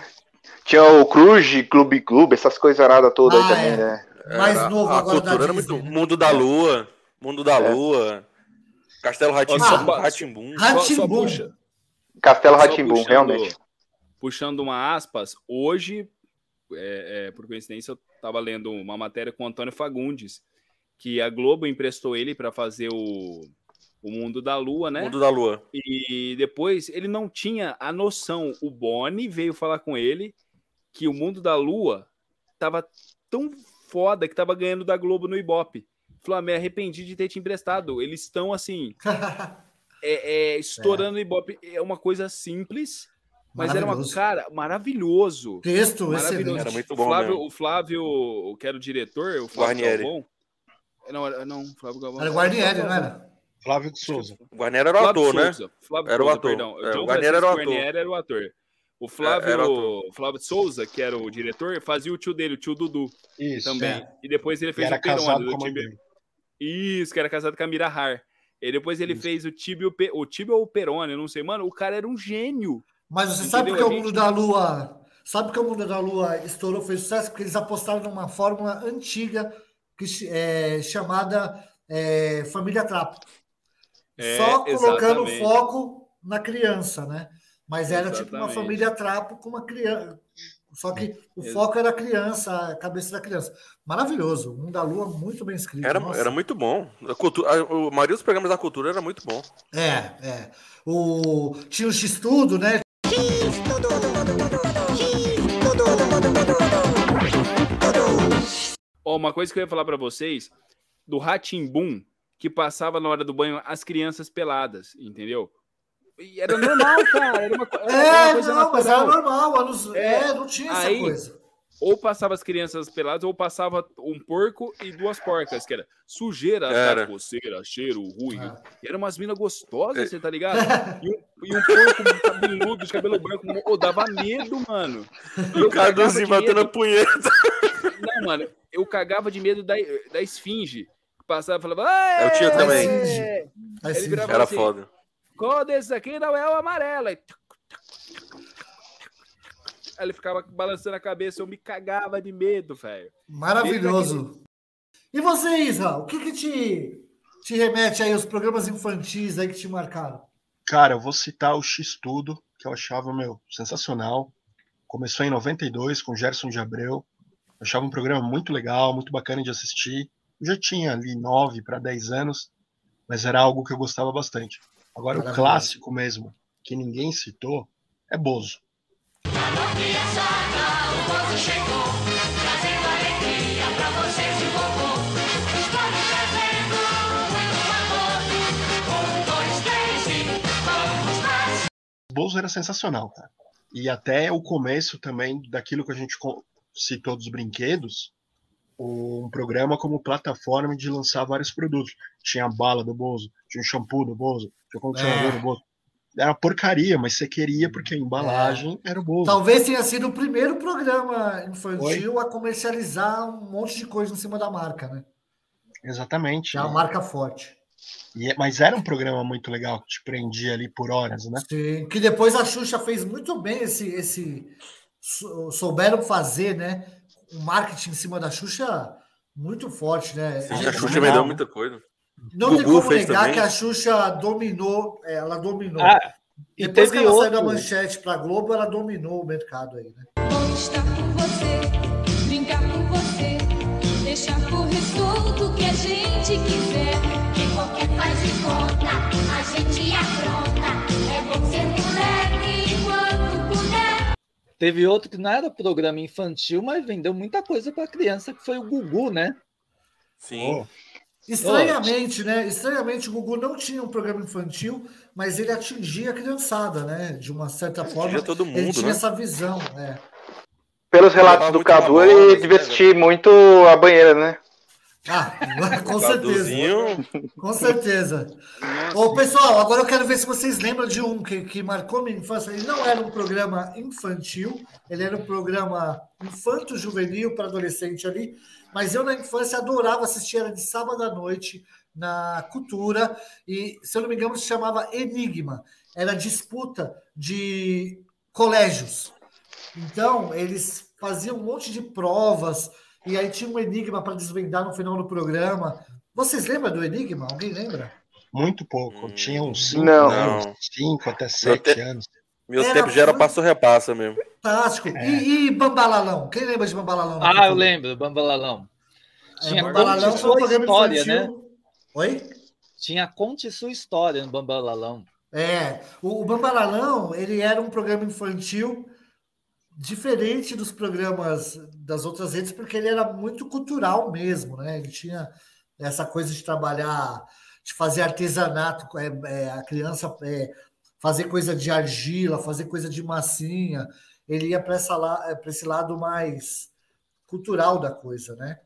S3: Tinha o Cruz, Clube Clube, essas coisas aradas todas
S1: Ah,
S3: aí também,
S1: é.
S3: né?
S1: Mais
S4: Era-
S1: novo
S4: a
S1: agora da
S4: cultura era muito.
S1: né?
S4: Mundo da Lua. Mundo da
S3: É.
S4: Lua. Castelo Ratimbum.
S12: só pa-
S4: Ratimbum.
S3: Castelo Ratimbum,
S12: puxando-
S3: realmente.
S12: Puxando uma aspas, hoje, é, é, por coincidência, eu tava lendo uma matéria com o Antônio Fagundes, que a Globo emprestou ele para fazer o, o Mundo da Lua, né?
S4: Mundo da Lua.
S12: E depois ele não tinha a noção. O Boni veio falar com ele que o Mundo da Lua tava tão foda que tava ganhando da Globo no Ibope. Falou, ah, me arrependi de ter te emprestado. Eles estão assim, [laughs] é, é, estourando o Ibope. É uma coisa simples, mas era uma cara maravilhoso.
S1: Texto
S12: Maravilhoso.
S1: excelente.
S4: Era muito
S12: O
S4: bom
S12: Flávio,
S4: mesmo.
S12: o Flávio, que era o diretor, o Flávio
S4: Guarnieri.
S12: Galvão. Não, era- não, Flávio Galvão.
S1: Era Guarnieri, não era?
S7: Flávio de Souza.
S4: O Guarnieri era o ator, né?
S12: Souza, Flávio
S4: Era o
S12: Souza,
S4: ator.
S12: Perdão.
S4: É, o Guarnieri era o ator.
S12: Guarnieri era o ator. O Flávio,
S4: É, era o
S12: Flávio de Souza, que era o diretor, fazia o tio dele, o tio Dudu,
S7: Isso.
S12: também.
S7: é.
S12: E depois ele fez
S7: era
S12: o Peroni,
S7: casado
S12: do Tibio-. Isso, que era casado com a Mira Har. E depois ele fez o Tibio, Pe- o Tibio ou o Peroni, eu não sei. Mano, o cara era um gênio.
S1: Mas você sabe porque o mundo da Lua. Sabe que o mundo da Lua estourou, fez sucesso? Porque eles apostaram numa fórmula antiga que, é, chamada é, Família Trapo.
S12: É,
S1: Só colocando o
S12: exatamente.
S1: foco na criança, né? Mas era tipo uma
S12: Exatamente.
S1: família trapo com uma criança. Só que o
S12: Ex-
S1: foco era a criança, a cabeça da criança. Maravilhoso. O Mundo da Lua, muito bem escrito.
S4: Era,
S1: Nossa.
S4: era muito bom. A cultura, a, o- a maioria dos programas da cultura era muito bom.
S1: É, é. O... Tinha o X-Tudo, né?
S12: Ó, uma coisa que eu ia falar pra vocês, do Ratimbum, que passava na hora do banho as crianças peladas, entendeu? E era normal, cara. Era uma, era uma
S1: É,
S12: coisa
S1: não, mas era
S12: natural.
S1: normal. anos-
S12: É,
S1: É, não tinha essa
S12: aí-
S1: coisa.
S12: Ou passava as crianças peladas, ou passava um porco e duas porcas, que era sujeira,
S4: Era.
S12: da coceira, cheiro ruim.
S1: Ah.
S12: E eram umas minas gostosas,
S4: É.
S12: você tá ligado? E um, e um porco cabeludo, de cabelo branco, oh, dava medo, mano. E eu
S4: O
S12: de
S4: batendo a
S12: medo.
S4: punheta.
S12: Não, mano, eu cagava de medo da, da esfinge. Passava e falava.
S4: Eu tinha também.
S12: Ele virava
S4: Era
S12: assim,
S4: foda.
S12: Qual desses aqui não é o amarelo? Aí, tuc, tuc, tuc, tuc, tuc. Aí ele ficava balançando a cabeça, eu me cagava de medo, velho.
S1: Maravilhoso. E você, Isra, o que que te, te remete aí os programas infantis aí que te marcaram?
S7: Cara, eu vou citar o X-Tudo, que eu achava, meu, sensacional. Começou em 92 com Gerson de Abreu. Eu achava um programa muito legal, muito bacana de assistir. Eu já tinha ali 9 para 10 anos, mas era algo que eu gostava bastante. Agora, o
S1: Maravilhoso.
S7: clássico mesmo, que ninguém citou, é Bozo. Bozo era sensacional, cara. E até o começo também daquilo que a gente citou dos brinquedos, um programa como plataforma de lançar vários produtos. Tinha a bala do Bozo, tinha o shampoo do Bozo, tinha o condicionador
S1: É.
S7: do Bozo. Era porcaria, mas você queria porque a embalagem era o Bozo.
S1: Talvez tenha sido o primeiro programa infantil a comercializar um monte de coisa em cima da marca, né?
S7: Exatamente.
S1: É uma marca forte.
S7: E é- mas era um programa muito legal, que te prendia ali por horas, né?
S1: Sim, que depois a Xuxa fez muito bem esse, esse sou- souberam fazer, né? Um marketing em cima da Xuxa muito forte, né?
S4: Sim, a Xuxa vendeu muita coisa.
S1: Não tem
S4: Gugu
S1: como
S4: fez
S1: negar
S4: também.
S1: que a Xuxa dominou, é, ela dominou.
S2: Ah, e
S1: Depois que ela saiu da
S2: outro.
S1: manchete para Globo, ela dominou o mercado aí, né?
S14: Estar com você, brincar com você, deixar correr tudo que a gente
S2: Teve outro que não era programa infantil, mas vendeu muita coisa para criança, que foi o Gugu, né?
S4: Sim.
S1: Estranhamente, né? Estranhamente, o Gugu não tinha um programa infantil, mas ele atingia a criançada, né? De uma certa forma.
S4: todo
S1: ele
S4: mundo,
S1: tinha
S4: né?
S1: essa visão, é.
S3: Pelos relatos do Cadu, ele devia assistir muito a banheira, né?
S1: Ah, [laughs] com certeza. Com certeza. Ô, pessoal, agora eu quero ver se vocês lembram de um que, que marcou minha infância. Ele não era um programa infantil, ele era um programa infanto-juvenil para adolescente ali, mas eu na infância adorava assistir, era de sábado à noite na Cultura, e se eu não me engano se chamava Enigma. Era disputa de colégios. Então, eles faziam um monte de provas, e aí tinha um enigma para desvendar no final do programa. Vocês lembram do enigma? Alguém lembra?
S7: Muito pouco. Tinha uns 5
S3: Não.
S7: anos, 5 até
S4: Meu
S7: 7
S4: te-
S7: anos.
S4: Meu
S1: Era
S4: tempo já era
S1: fun-
S4: passo-repassa mesmo.
S1: Fantástico. E, e Bambalalão? Quem lembra de Bambalalão?
S2: Ah, eu lembro, Bambalalão.
S1: É,
S2: Tinha
S1: Bambalalão
S2: Conte
S1: foi um
S2: História,
S1: infantil.
S2: né?
S1: Oi?
S2: Tinha Conte Sua História no Bambalalão.
S1: É, o, o Bambalalão, ele era um programa infantil diferente dos programas das outras redes, porque ele era muito cultural mesmo, né? Ele tinha essa coisa de trabalhar, de fazer artesanato, é, é, a criança é, fazer coisa de argila, fazer coisa de massinha. Ele ia para esse lado mais cultural da coisa, né?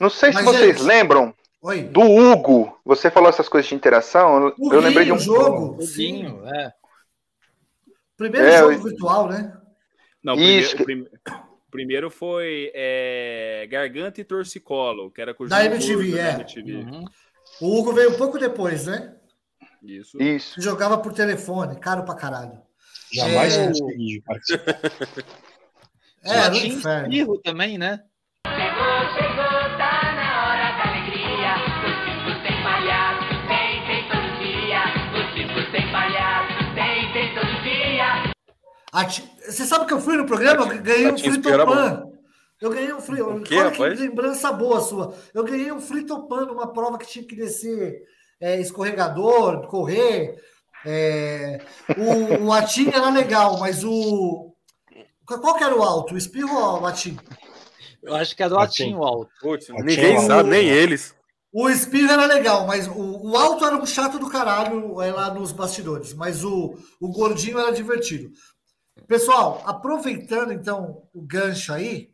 S3: Não sei se
S1: Mas,
S3: vocês
S1: gente-
S3: lembram
S1: Oi.
S3: do Hugo. Você falou essas coisas de interação. Eu-
S1: O
S3: eu lembrei de um
S1: Rio, jogo. Sim.
S2: É.
S1: Primeiro
S3: É,
S1: jogo
S3: eu-
S1: virtual, né?
S12: Não, o
S3: Isso.
S12: primeiro, o prim- o primeiro foi é, Garganta e Torcicolo, que era com o
S1: Da MTV,
S12: Gordo,
S1: é.
S12: da MTV.
S2: Uhum.
S1: O Hugo veio um pouco depois, né?
S12: Isso.
S3: Isso.
S1: Jogava por telefone, caro pra caralho.
S7: Jamais
S1: É.
S7: consegui participar.
S1: É, era um inferno.
S2: também, né?
S14: Chegou, chegou,
S1: A ti- Você sabe que eu fui no programa? Eu ganhei um fritopan. Eu ganhei um Olha que
S4: rapaz?
S1: lembrança boa sua. Eu ganhei um fritopan numa prova que tinha que descer é, escorregador, correr. É, o, o Atim era legal, mas o. Qual que era o alto? O espirro ou o Atim?
S2: Eu acho que era o Atinho Alto.
S4: Putz, ninguém
S7: um-
S4: sabe, nem eles.
S1: O espirro era legal, mas o, o alto era um chato do caralho é, lá nos bastidores. Mas o, o gordinho era divertido. Pessoal, aproveitando então o gancho aí,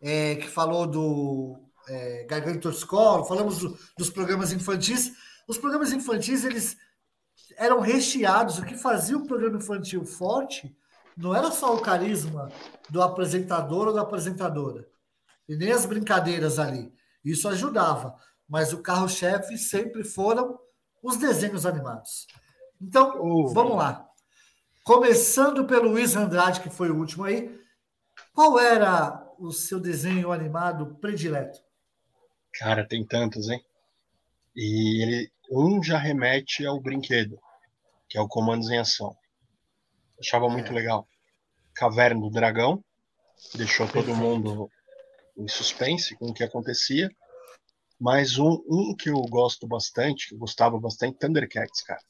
S1: é, que falou do é, Garganta Torcicolo, falamos do- dos programas infantis. Os programas infantis, eles eram recheados. O que fazia o programa infantil forte não era só o carisma do apresentador ou da apresentadora. e nem as brincadeiras ali. Isso ajudava, mas o carro-chefe sempre foram os desenhos animados. Então, vamos lá. Começando pelo Luiz Andrade, que foi o último aí. Qual era o seu desenho animado predileto?
S7: Cara, tem tantos, hein? E ele, um já remete ao brinquedo, que é o Comandos em Ação. Achava muito legal. Caverna do Dragão, deixou todo mundo em suspense com o que acontecia. Mas um, um que eu gosto bastante, que eu gostava bastante, Thundercats, cara.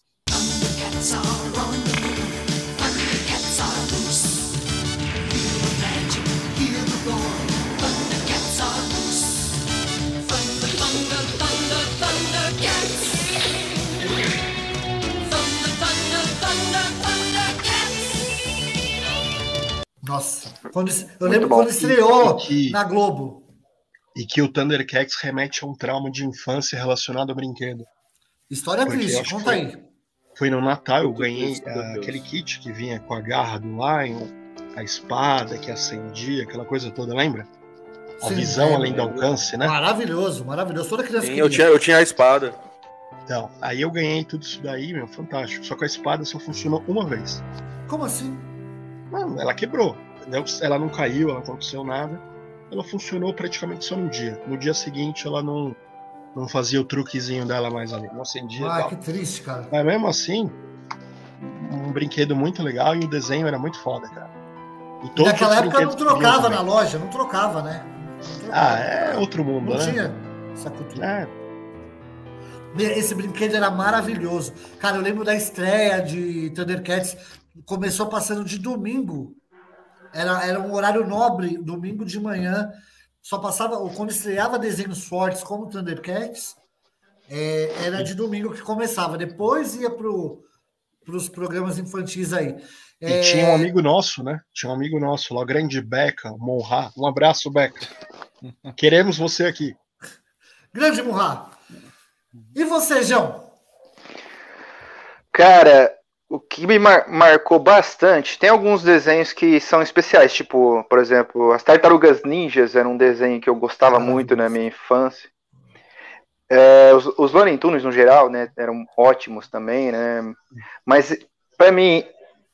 S1: Nossa, quando, eu lembro quando estreou
S7: que-
S1: na Globo.
S7: E que o Thundercats remete a um trauma de infância relacionado ao brinquedo.
S1: História
S7: Porque
S1: triste, conta
S7: foi-
S1: aí.
S7: Foi no Natal, eu
S12: Muito
S7: ganhei
S12: triste, Deus.
S7: aquele kit que vinha com a garra do Lion, a espada que acendia, aquela coisa toda, lembra? A
S1: Sim,
S7: visão
S1: lembro,
S7: além do alcance, né?
S1: Maravilhoso, maravilhoso. Toda criança
S4: Sim, eu, tinha, eu tinha a espada.
S7: Então, aí eu ganhei tudo isso daí, meu, fantástico. Só que a espada só funcionou uma vez.
S1: Como assim?
S7: Mano, ela quebrou. entendeu? Ela não caiu, ela não aconteceu nada. Ela funcionou praticamente só no dia. No dia seguinte ela não, não fazia o truquezinho dela mais ali. Não acendia
S1: Ah, que triste, cara.
S7: Mas mesmo assim, um brinquedo muito legal e o desenho era muito foda, cara. E
S1: E naquela
S7: os
S1: época não trocava na loja, não trocava, né?
S7: Ah, é outro mundo,
S1: Não
S7: né?
S1: tinha essa cultura.
S7: É,
S1: Esse brinquedo era maravilhoso. Cara, eu lembro da estreia de Thundercats. Começou passando de domingo. Era, era um horário nobre, domingo de manhã. Só passava, ou quando estreava desenhos fortes como Thundercats, é, era de domingo que começava. Depois ia para os programas infantis aí.
S7: E
S1: É,
S7: tinha um amigo nosso, né? Tinha um amigo nosso lá, grande Beca, Monra. Um abraço, Beca. Queremos você aqui.
S1: Grande Murra. E você, João?
S3: Cara, o que me mar- marcou bastante, tem alguns desenhos que são especiais, tipo, por exemplo, as Tartarugas Ninjas era um desenho que eu gostava muito na minha infância. É, os, os Looney Tunes, no geral, né, eram ótimos também, né? Mas, pra mim,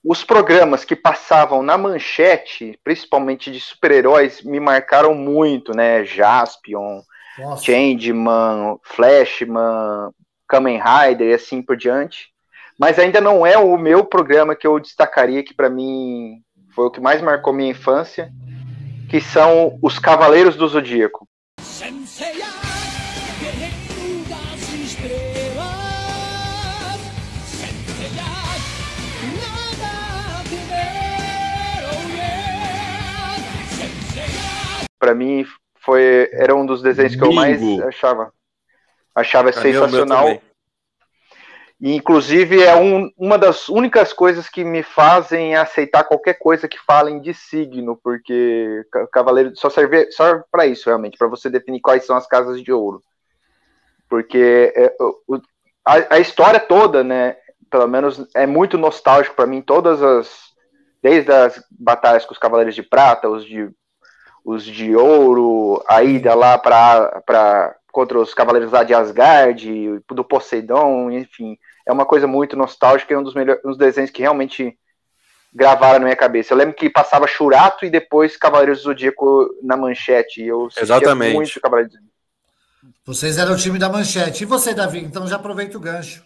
S3: os programas que passavam na manchete, principalmente de super-heróis, me marcaram muito, né? Jaspion,
S1: Nossa.
S3: Changeman, Flashman, Kamen Rider e assim por diante. Mas ainda não é o meu programa que eu destacaria, que para mim foi o que mais marcou minha infância, que são os Cavaleiros do Zodíaco. Para mim foi era um dos desenhos que eu mais achava achava
S4: é o meu
S3: sensacional. E, inclusive é um- uma das únicas coisas que me fazem aceitar qualquer coisa que falem de signo, porque ca- Cavaleiro só serve só para isso realmente, para você definir quais são as casas de ouro. Porque é, o- a, a história toda, né, pelo menos é muito nostálgico para mim, todas as desde as batalhas com os Cavaleiros de Prata, os de os de ouro, a ida lá para contra os Cavaleiros lá de Asgard, do Poseidon, enfim, é uma coisa muito nostálgica e um dos melhores, um dos desenhos que realmente gravaram na minha cabeça. Eu lembro que passava Churato e depois Cavaleiros do Zodíaco na manchete. e Eu assistia
S4: Exatamente.
S3: muito Cavaleiros do Zodíaco.
S1: Vocês eram o time da manchete. E você, Davi? Então já aproveita o gancho.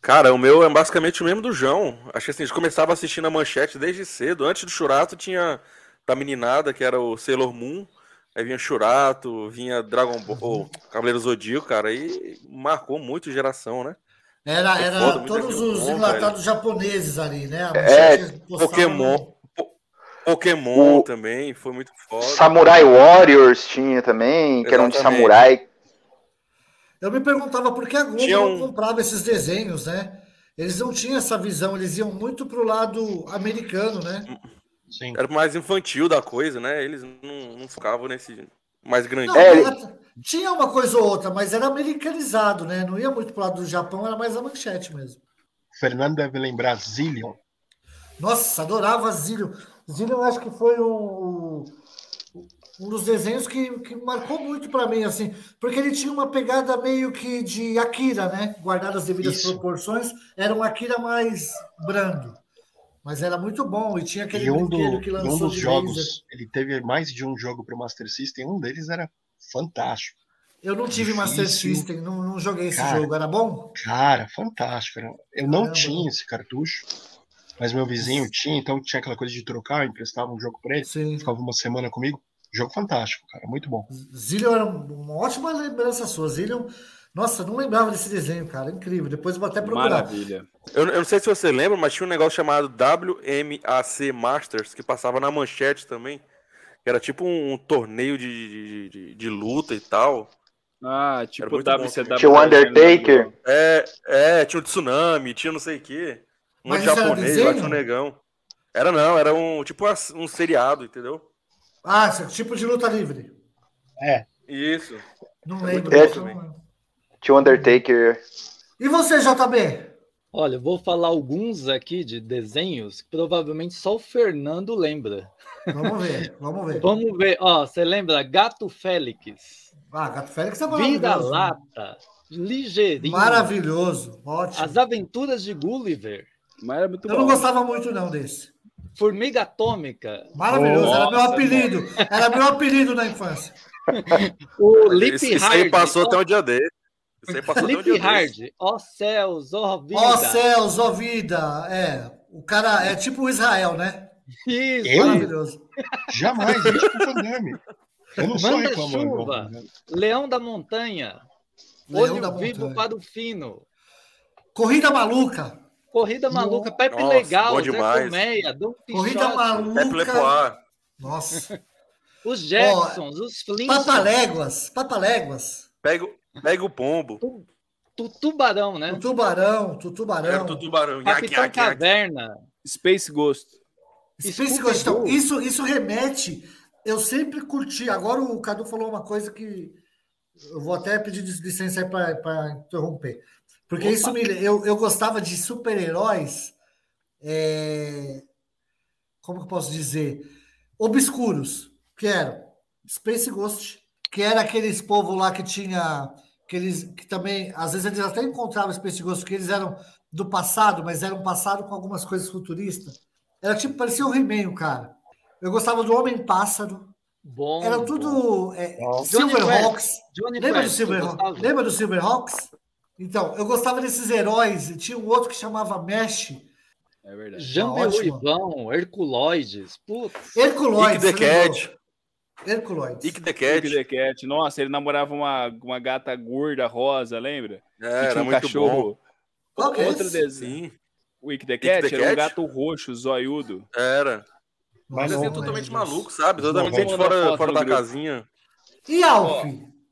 S4: Cara, o meu é basicamente o mesmo do João. Acho que assim, a gente começava assistindo a manchete desde cedo. Antes do Churato tinha da meninada, que era o Sailor Moon. Aí vinha Churato, vinha Dragon Ball, ou Cavaleiro Zodíaco, cara. E marcou muito geração, né?
S1: Era,
S4: É
S1: era
S4: foda,
S1: todos os
S4: bom,
S1: enlatados japoneses ali, né? A
S3: É,
S4: Pokémon. Po- Pokémon
S3: O-
S4: também foi muito foda.
S3: Samurai Warriors tinha também, que eram de
S4: Exatamente.
S3: samurai.
S1: Eu me perguntava por que a Globo
S4: Tinha
S1: não
S4: um-
S1: comprava esses desenhos, né? Eles não tinham essa visão, eles iam muito pro lado americano, né?
S7: Sim.
S4: Era mais infantil da coisa, né? Eles não, não ficavam nesse mais grande.
S1: Não,
S3: É,
S1: tinha uma coisa ou outra, mas era americanizado, né? Não ia muito pro lado do Japão, era mais a manchete mesmo.
S7: Fernando deve lembrar Zillion.
S1: Nossa, adorava Zillion. Zillion eu acho que foi um. um dos desenhos que, que marcou muito pra mim, assim, porque ele tinha uma pegada meio que de Akira, né? Guardado as devidas
S7: Isso.
S1: proporções, era um Akira mais brando. Mas era muito bom, e tinha aquele
S7: E um, do-
S1: que
S7: e um
S1: lançou
S7: dos jogos,
S1: laser.
S7: ele teve mais de um jogo pro Master System, um deles era fantástico.
S1: Eu não tive Master
S7: Difícil.
S1: System, não, não joguei esse
S7: Cara,
S1: jogo, era bom?
S7: Cara, fantástico. era- Eu não
S1: Caramba.
S7: tinha esse cartucho, mas meu vizinho tinha, então tinha aquela coisa de trocar, eu emprestava um jogo pra ele, ficava uma semana comigo. Jogo fantástico, cara, muito bom.
S1: Zillion era uma ótima lembrança sua. Zillion, nossa, não lembrava desse desenho, cara, incrível. Depois eu vou até procurar.
S12: Maravilha.
S4: Eu, eu não sei se você lembra, mas tinha um negócio chamado WMAC Masters, que passava na manchete também. Que era tipo um, torneio de, de, de- de luta e tal.
S12: Ah, tipo WCW.
S3: Tinha o Undertaker.
S4: É, é, tinha o tsunami, tinha não sei o quê. Um
S1: Mas
S4: japonês lá, tinha um negão. Era não, era um tipo um seriado, entendeu?
S1: Ah, tipo de luta livre.
S7: É.
S4: Isso.
S1: Não
S4: É
S1: lembro. não.
S3: Tinha o Undertaker.
S1: E você, JB?
S2: Olha, eu vou falar alguns aqui de desenhos que provavelmente só o Fernando lembra.
S1: Vamos ver, [laughs] vamos ver.
S2: Vamos ver. Ó, você lembra Gato Félix?
S1: Ah, Gato Félix é maravilhoso.
S2: Vira-lata, Ligeirinho.
S1: Maravilhoso, ótimo.
S2: As Aventuras de Gulliver.
S12: Mas era muito
S1: Eu não gostava muito, não, desse.
S2: Formiga Atômica.
S1: Maravilhoso, era meu
S2: Nossa,
S1: apelido. Era meu apelido na infância. [laughs]
S2: O Lip
S4: Isso, isso aí passou até um dia desse. Aí passou até um
S2: Lip
S4: dia
S2: Hard. Ó céus, ó vida.
S1: Ó céus, ó vida. É, o cara é tipo o Israel, né?
S2: Isso.
S7: Eu?
S1: Maravilhoso.
S7: Jamais. Eu não sou reclamando.
S2: chuva. Leão da Montanha.
S1: Leão
S2: Olho
S1: da
S2: vivo
S1: Montanha.
S2: para o fino.
S1: Corrida maluca.
S2: Corrida maluca, Pepe
S4: Nossa,
S2: Legal, Zé. Colmeia, Dom
S1: Corrida maluca.
S4: Pepe Lepoir.
S1: Nossa.
S2: os Jacksons, os Flintstones,
S1: Papaléguas, papaléguas.
S4: Pega, o- pega o pombo.
S2: tu Tubarão, né?
S1: O tubarão, o
S4: Era
S1: tubarão.
S4: o tubarão. Nhaque,
S2: Capitão
S4: nhaque.
S2: Caverna.
S12: Space Ghost.
S1: Space. Ghost, então, isso, isso remete. Eu sempre curti. Agora o Cadu falou uma coisa que eu vou até pedir licença aí para interromper. Porque
S2: Opa.
S1: isso me. Eu, eu gostava de super-heróis. é, como que eu posso dizer? Obscuros. Que eram Space Ghost, que era aqueles povo lá que tinha. Que, eles, que também, às vezes eles até encontravam Space Ghost, porque eles eram do passado, mas eram passado com algumas coisas futuristas. Era tipo, parecia o He-Man, o cara. Eu gostava do Homem-Pássaro.
S2: Bom.
S1: Era tudo é, Silverhawks. Lembra do, Silver, lembra do Silverhawks? Então, eu gostava desses heróis. E Tinha um outro que chamava Mesh.
S12: É verdade.
S2: Jambe
S1: ótimo.
S2: Ruivão, Herculoides. Putz.
S1: Herculoides.
S4: Ick the? Cat.
S1: Herculoides.
S4: Ick the
S12: Cat.
S4: Cat.
S12: the Cat. Nossa, ele namorava uma, uma gata gorda rosa, lembra?
S4: É,
S12: Que tinha um
S4: muito
S12: cachorro.
S1: Qual que é
S12: Outro
S1: esse?
S12: desenho.
S4: Sim,
S12: O Ick the Cat
S4: the
S12: era um
S4: Cat?
S12: gato roxo, zoiudo.
S4: era.
S7: Mas
S4: Desenho
S1: não,
S4: totalmente
S1: não,
S4: maluco, sabe? Totalmente
S12: vamos mandar
S4: fora, fora da
S12: grupo.
S4: casinha.
S1: E Alf?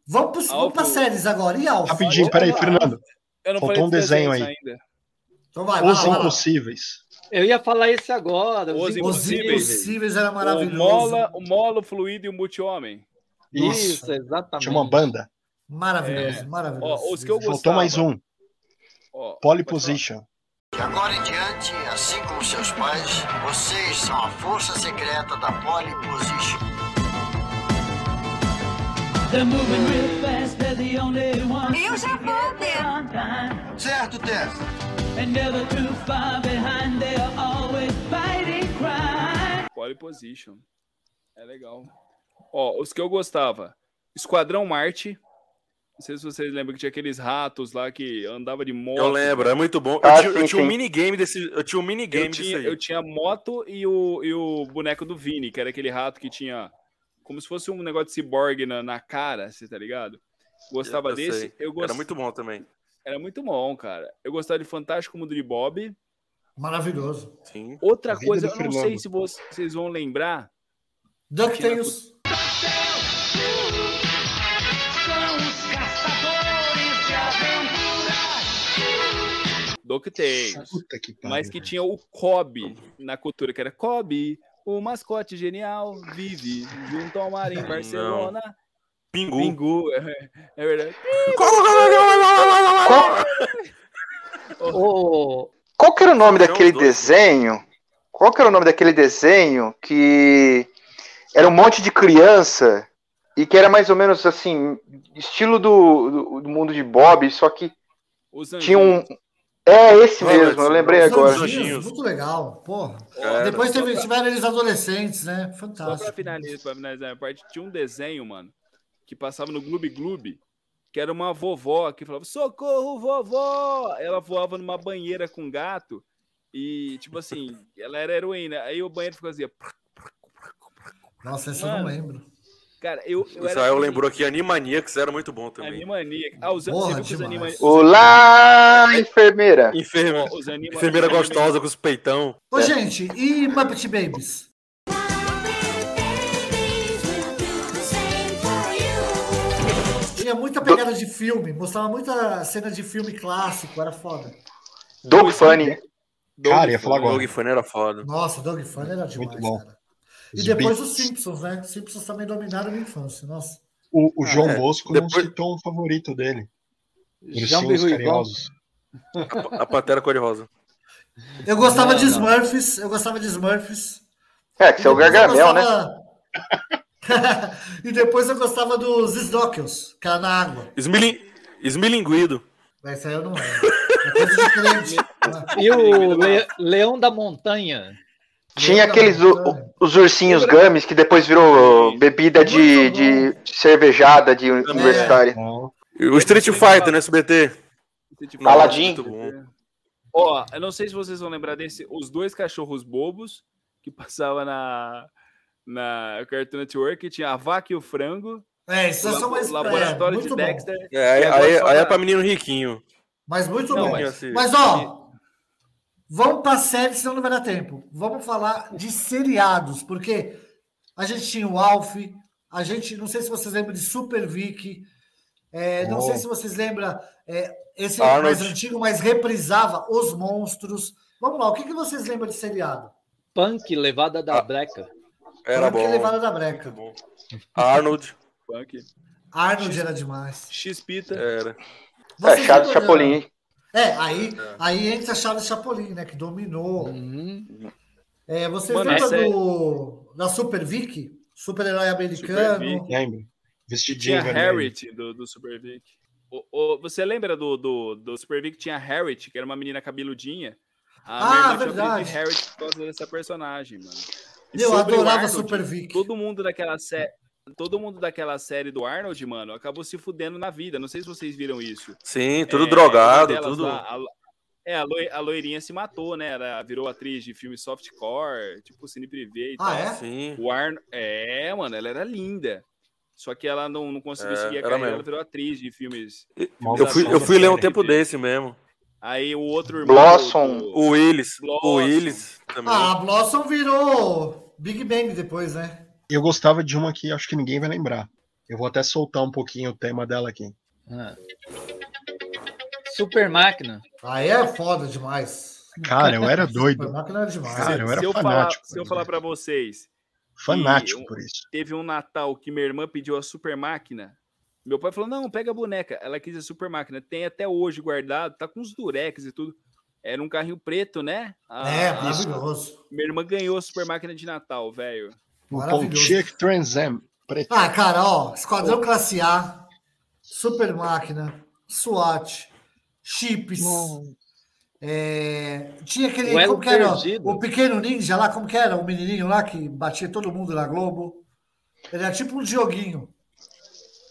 S1: Vamos, pro, vamos
S12: Alf-
S1: para séries agora. E Alf?
S7: Rapidinho, peraí. Fernando.
S12: Eu não
S7: Faltou
S12: falei
S7: um desenho aí.
S12: ainda.
S1: Então vai,
S7: Os
S1: vai.
S7: Impossíveis.
S2: Eu ia falar esse agora.
S12: Os
S1: Os
S12: Impossíveis.
S1: Impossíveis era
S12: O
S1: maravilhoso.
S12: Mola, o Molo, o Fluido e o Multi-Homem.
S2: Isso,
S1: Nossa.
S2: exatamente.
S7: Tinha uma banda.
S1: Maravilhoso,
S12: É.
S1: maravilhoso.
S12: Ó, os que eu
S7: Faltou
S12: gostava.
S7: mais um.
S12: Ó, falar.
S7: Position.
S16: De agora em diante, assim como seus pais, vocês são a força secreta da Pole Position.
S8: Eu já vou ter.
S16: Certo, Tess?
S12: Pole Position. É legal. Ó, os que eu gostava. Esquadrão Marte. Não sei se vocês lembram que tinha aqueles ratos lá que andava de moto.
S4: Eu lembro, é muito bom. Eu
S3: Ah,
S4: tinha, eu tinha um minigame desse. Eu tinha um minigame
S12: Eu
S4: disso
S12: tinha,
S4: aí.
S12: eu tinha moto e o, e o boneco do Vini, que era aquele rato que tinha como se fosse um negócio de ciborgue na, na cara, você tá ligado? Gostava
S4: Eu
S12: desse.
S4: sei.
S12: Eu gost...
S4: Era muito bom também.
S12: Era muito bom, cara. Eu gostava de Fantástico Mundo de Bob.
S1: Maravilhoso.
S4: Sim.
S12: Outra coisa, eu não
S7: Fernando.
S12: sei se vo- vocês vão lembrar.
S1: DuckTales.
S12: DuckTales. Mas que tinha o Kobe na cultura, que era Kobe, o mascote genial, vive junto ao mar em Barcelona.
S4: Pingu.
S12: Pingu, é, é verdade.
S2: Ô,
S3: Qual que era o nome
S4: Não,
S3: daquele desenho? Qual que era o nome daquele desenho que era um monte de criança e que era mais ou menos assim, estilo do, do, do mundo de Bob, só que tinha um. É esse mesmo, eu lembrei agora.
S1: anjinhos, Muito legal, porra.
S12: Era.
S1: Depois teve,
S12: pra-
S1: tiveram eles adolescentes, né?
S12: Só pra
S1: Fantástico.
S12: finalizar, pra finalizar a parte, tinha um desenho, mano, que passava no Gloob Gloob, que era uma vovó que falava, socorro, vovó! Ela voava numa banheira com gato e, tipo assim, ela era heroína. Aí o banheiro ficou assim.
S1: Nossa, essa eu não lembro.
S12: Cara, eu, eu
S4: Israel
S12: assim,
S4: lembrou aqui Animaniacs era muito bom também.
S12: Animaniacs. Ah, os,
S1: Porra,
S12: você viu que os. Animaniacs...
S3: Olá, enfermeira!
S4: Enferme...
S12: Os anima-
S4: Enfermeira gostosa com os peitão.
S1: Ô, gente, e Muppet Babies? Tinha muita pegada de filme, mostrava muita cena de filme clássico, era foda.
S3: Dog Funny.
S7: Cara, ia falar agora.
S4: Dog Funny era foda.
S1: Nossa, Dog Funny era demais,
S7: Muito bom.
S1: cara. E
S7: Os
S1: depois os Simpsons, né? Os Simpsons também dominaram a minha infância, nossa.
S7: O, o João
S4: é.
S7: Bosco não
S4: Depois-
S7: citou um favorito dele. Ursinhos
S2: Ruivão.
S7: carinhosos.
S4: A, a Pantera Cor-de-Rosa.
S1: Eu gostava
S2: Não,
S1: de
S2: não.
S1: Smurfs, eu gostava de Smurfs.
S3: É, que você é o
S1: E depois eu
S3: Gargamel, né?
S1: gostava- [laughs] e depois eu gostava dos Snorkels, que era na água.
S4: Esmilin... Esmilinguido.
S1: Essa aí eu não lembro. É coisa de crente. [laughs]
S2: E o Le- Leão da Montanha.
S3: Tinha aqueles o- os ursinhos gummies que depois virou bebida de, de cervejada de universitária.
S4: E O Street Fighter no SBT.
S3: Aladdin.
S4: Bom.
S12: Ó, eu não sei se vocês vão lembrar desse, os dois cachorros bobos que [laughs] passava na na Cartoon Network, que tinha a vaca e o frango.
S1: É, isso
S12: o
S1: são mais-
S12: laboratório
S1: é,
S12: de. Dexter.
S4: É, aí, aí,
S12: só
S4: aí é pra menino riquinho.
S1: Mas muito
S12: Não,
S1: bom.
S12: mas-
S1: Mas, ó, vamos pra série, senão não vai dar tempo. Vamos falar de seriados, porque a gente tinha o Alf, a gente, não sei se vocês lembram de Super Vic, é, não
S7: Oh.
S1: sei se vocês lembram, é, esse
S4: Arnold.
S1: mais antigo, mas reprisava Os Monstros. Vamos lá, o que, que vocês lembram de seriado?
S2: Punk, levada da breca.
S4: Era
S1: Punk
S4: bom.
S1: Levada da Breca.
S4: Arnold.
S12: Punk.
S1: Arnold era demais.
S12: X-Pita.
S4: Era.
S1: Vocês
S3: É, Chapolin.
S1: É, aí, aí entra a Chaves Chapolin, né? Que dominou. É, vocês
S12: Mano,
S1: lembram
S12: é-
S1: do, da Super Vic? Super-herói americano?
S12: Vic.
S7: Lembro.
S12: E
S7: Vestidinho
S12: tinha. Harriet do, do Super Vic. O- o- você lembra do, do, do Super Vic? Tinha Harriet, que era uma menina cabeludinha. A
S1: Ah, verdade.
S12: de Harriet por causa dessa personagem, mano. E
S1: Eu adorava
S12: Arnold,
S1: Super Vic.
S12: Todo mundo daquela série. Todo mundo daquela série do Arnold, mano, acabou se fudendo na vida. Não sei se vocês viram isso.
S4: Sim, tudo
S12: É,
S4: drogado, tudo.
S12: lá, a, é, a, loi- a loirinha se matou, né? Ela virou atriz de filme softcore, tipo Cine Privé e
S1: Ah,
S12: tal.
S1: é?
S4: Sim.
S12: O Arno... É, mano, ela era linda. Só que ela não, não conseguiu
S4: É,
S12: seguir a
S4: era
S12: carreira,
S4: mesmo.
S12: ela virou atriz de filmes.
S4: Eu fui, eu fui ler um tempo desse mesmo.
S12: Aí o outro irmão.
S3: Blossom.
S12: do-
S4: O Willis. O
S12: Blossom.
S4: Willis também.
S1: Ah, a Blossom virou Big Bang depois, né?
S7: Eu gostava de uma que acho que ninguém vai lembrar. Eu vou até soltar um pouquinho o tema dela aqui.
S2: Ah. Super máquina.
S1: Aí é foda demais.
S7: Cara, eu era [laughs] doido.
S1: Super máquina era demais.
S7: Cara, eu era
S12: se eu falar,
S7: fanático.
S12: se eu falar para vocês,
S7: Fanático
S12: um-
S7: por isso.
S12: teve um Natal que minha irmã pediu a super máquina. Meu pai falou: não, pega a boneca. Ela quis a super máquina. Tem até hoje guardado, tá com os durex e tudo. Era um carrinho preto, né? A-
S1: É,
S12: a-
S1: maravilhoso.
S12: Minha irmã ganhou a super máquina de Natal, velho.
S1: Maravilhoso.
S7: Pontiac Trans Am. Preto.
S1: Ah, cara, ó, Esquadrão Classe A, Super Máquina, SWAT, Chips. é, tinha aquele.
S2: O
S1: como que era?
S2: Perdido.
S1: O pequeno ninja lá, como que era? O menininho lá que batia todo mundo na Globo. Ele era tipo um Dioguinho.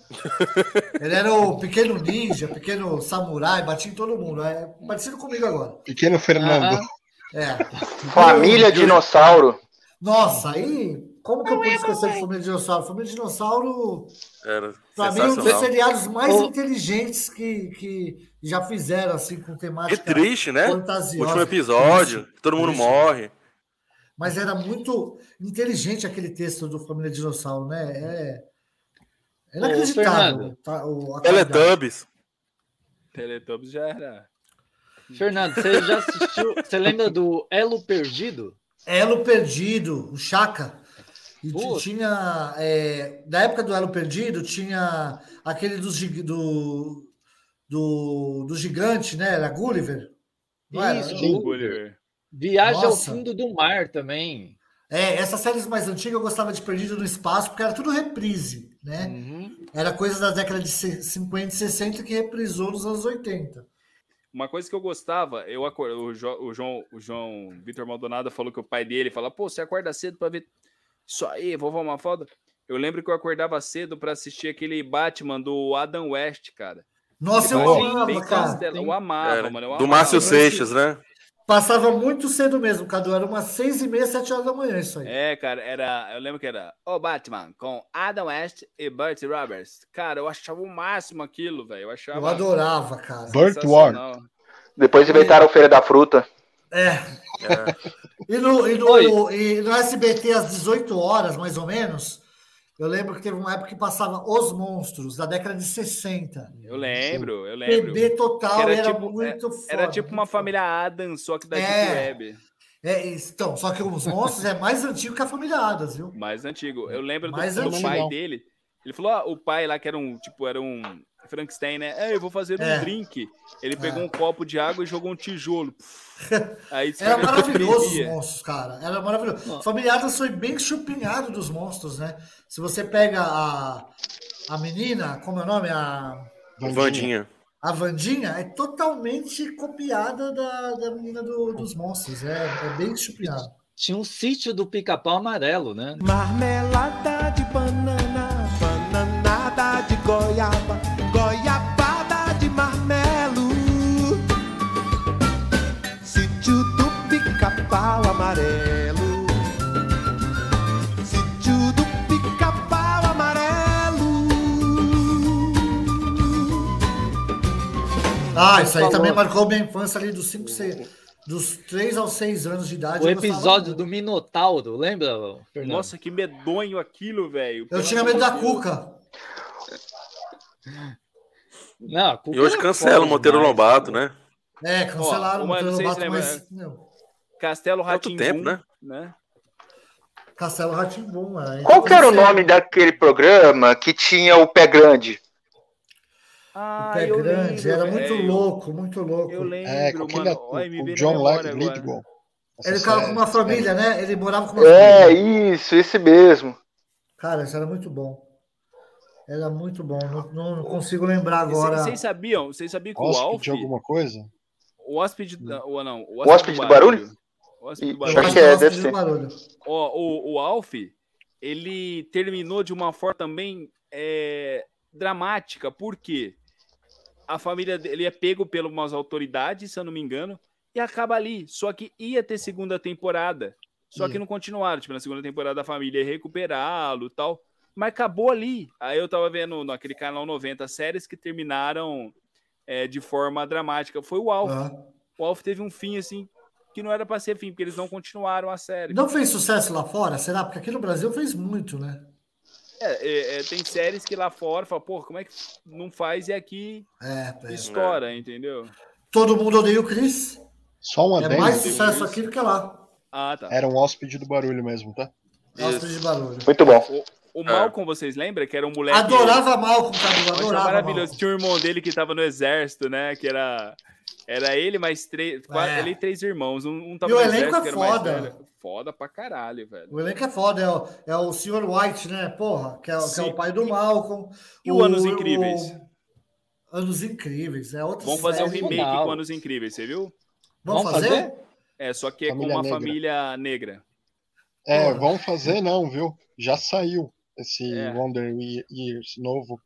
S1: [laughs] Ele era o pequeno ninja, pequeno samurai, batia em todo mundo. É parecido comigo agora.
S7: Pequeno Fernando.
S1: É.
S3: Família Dinossauro.
S1: Nossa, aí. Como que eu pude esquecer de Família Dinossauro? Família Dinossauro.
S4: Era
S1: Pra mim, um dos seriados mais
S2: Ô.
S1: inteligentes que, que já fizeram, assim, com
S4: Que
S1: temática
S4: triste, né?
S1: fantasiosa.
S4: Último episódio,
S1: Triste,
S4: todo mundo
S1: triste.
S4: morre.
S1: Mas era muito inteligente aquele texto do Família Dinossauro, né? É, é inacreditável. Tá, o-.
S4: Teletubbies.
S12: Teletubbies já era.
S2: Fernando, você já assistiu? Você lembra do Elo Perdido?
S1: Elo Perdido, o Chaka. E
S2: Putz.
S1: tinha. é, na época do Elo Perdido, tinha aquele dos do, do, do gigante, né? Era Gulliver. Não era?
S2: Isso,
S7: Sim.
S12: Gulliver.
S2: Viagem ao
S1: Nossa.
S2: fundo do mar também.
S1: É, essas séries mais antigas eu gostava de Perdido no Espaço, porque era tudo reprise, né? Era coisa da década de se- 50 e 60 que reprisou nos anos 80.
S12: Uma coisa que eu gostava, eu acor- o, Jo- o João, o João Vitor Maldonado falou que o pai dele fala, pô, você acorda cedo pra ver isso aí, vovó uma foda. Eu lembro que eu acordava cedo pra assistir aquele Batman do Adam West, cara.
S1: Nossa, eu amava,
S12: bem
S1: cara.
S12: castelo- Eu amava,
S4: Era.
S12: mano. Eu
S4: Do
S12: amava.
S4: Márcio Seixas, né?
S1: Passava muito cedo mesmo, Cadu. Era umas seis e meia, sete horas da manhã isso aí.
S12: É, cara, era. Eu lembro que era O Batman com Adam West e Burt Roberts. Cara, eu achava o máximo aquilo, velho. Eu achava.
S1: Eu adorava, cara.
S7: Burt
S12: sensacional.
S3: Depois inventaram Feira da Fruta.
S1: É. E no, e, no, e no SBT, às 18 horas, mais ou menos, eu lembro que teve uma época que passava Os Monstros, da década de 60.
S12: Eu lembro, eu lembro.
S1: PB total,
S12: Que
S1: era,
S12: tipo,
S1: muito
S12: é-
S1: foda.
S12: Era tipo uma família Adams, só que da
S1: É.
S12: Deep Web.
S1: É, então, só que Os Monstros é mais antigo que a família Adams, viu?
S12: Mais antigo. Eu lembro do,
S1: Mais
S12: do
S1: antigo.
S12: pai dele. Ele falou, ah, o pai lá que era um, tipo, era um Frankenstein, né? É, eu vou fazer um
S1: É.
S12: drink. Ele pegou um copo de água e jogou um tijolo. [laughs] Aí
S1: Era maravilhoso os monstros, cara. Era maravilhoso. Família Adams foi bem chupinhado dos monstros, né? Se você pega a, a menina, como é o nome? A,
S4: Vandinha.
S1: a Vandinha, é totalmente copiada da, da menina do- dos monstros. É, é bem chupinhado.
S2: Tinha um sítio do pica-pau amarelo, né?
S17: Marmelada de banana, bananada de goiaba,
S1: Ah, isso aí
S2: Falou.
S1: também marcou minha infância ali dos 5, dos 3 aos 6 anos de idade.
S2: O episódio do Minotauro, lembra, Fernando?
S12: Nossa, que medonho aquilo, velho.
S1: Eu tinha medo da. Cuca.
S2: Não, a Cuca
S4: E hoje
S2: era
S4: cancela o Monteiro
S2: demais.
S4: Lobato, né?
S1: É, cancelaram
S12: Ó,
S1: o Monteiro
S12: sei se
S1: mas. Meu,
S12: Castelo Ratimbu,
S4: tempo, né?
S12: né?
S1: Castelo Ratimbum. É.
S3: Qual que era o nome daquele programa que tinha o pé grande?
S12: Ah,
S1: Pé
S12: eu
S1: grande,
S12: lembro,
S1: era muito
S12: velho.
S1: louco, muito louco.
S12: Eu lembro,
S7: É, com aquele
S12: mano.
S7: ator, o
S12: na
S7: John. Lithgow.
S1: Ele ficava
S7: série-
S1: com uma família, né? Ele morava com uma
S3: É,
S1: família.
S3: isso, esse mesmo.
S1: Cara, isso era muito bom. Era muito bom. Não, não- não consigo lembrar agora.
S12: Vocês sabiam? Vocês sabiam que o Alf,
S7: Hóspede alguma coisa?
S12: o hóspede, ou não, o
S3: O hóspede do barulho?
S12: O hóspede do barulho.
S3: acho que é, deve ser.
S1: do barulho.
S12: Ó, o, o Alf, ele terminou de uma forma também é, dramática, porque a família dele é pego por umas autoridades, se eu não me engano, e acaba ali. Só que ia ter segunda temporada. Só que
S1: Ia.
S12: não continuaram. Tipo, na segunda temporada a família ia recuperá-lo e tal. Mas acabou ali. Aí eu tava vendo naquele canal 90 séries que terminaram é, de forma dramática. Foi o Alf.
S1: Ah.
S12: O Alf teve um fim assim que não era pra ser fim, porque eles não continuaram a série.
S1: Não fez sucesso lá fora? Será? Porque aqui no Brasil fez muito, né?
S12: É, é, é, tem séries que lá fora fala, pô, como é que não faz e aqui
S1: É, é.
S12: estoura, entendeu?
S1: Todo mundo odeia o Chris.
S7: Só um
S1: É
S7: adendo.
S1: mais sucesso aqui do que lá.
S12: Ah, tá.
S7: Era um hóspede do barulho mesmo, tá?
S1: Hóspede de barulho.
S3: Muito bom.
S12: O, o Malcolm, vocês lembram? Que era um moleque.
S1: Adorava Malcolm,
S12: achava
S1: Adorava
S12: maravilhoso.
S1: Malcolm.
S12: Tinha um irmão dele que tava no exército, né? Que era. Era ele mais três. quatro-
S1: É.
S12: Ele e três irmãos. Um, um tava
S1: E o elenco é foda.
S12: Foda pra caralho, velho.
S1: O elenco é foda. É o, é o Sr. White, né? Porra, que é, que é o pai do Malcolm.
S12: E o Anos Incríveis?
S1: o- Anos Incríveis. É outra
S12: Vamos fazer um remake
S2: Legal.
S12: com Anos Incríveis, você viu?
S1: Vamos
S2: Vamos
S1: fazer?
S2: fazer?
S12: É, só que é
S7: Família
S12: com uma
S7: negra.
S12: família negra.
S7: É,
S1: Porra.
S7: vamos fazer não, viu? Já saiu esse
S12: É.
S7: Wonder Years novo.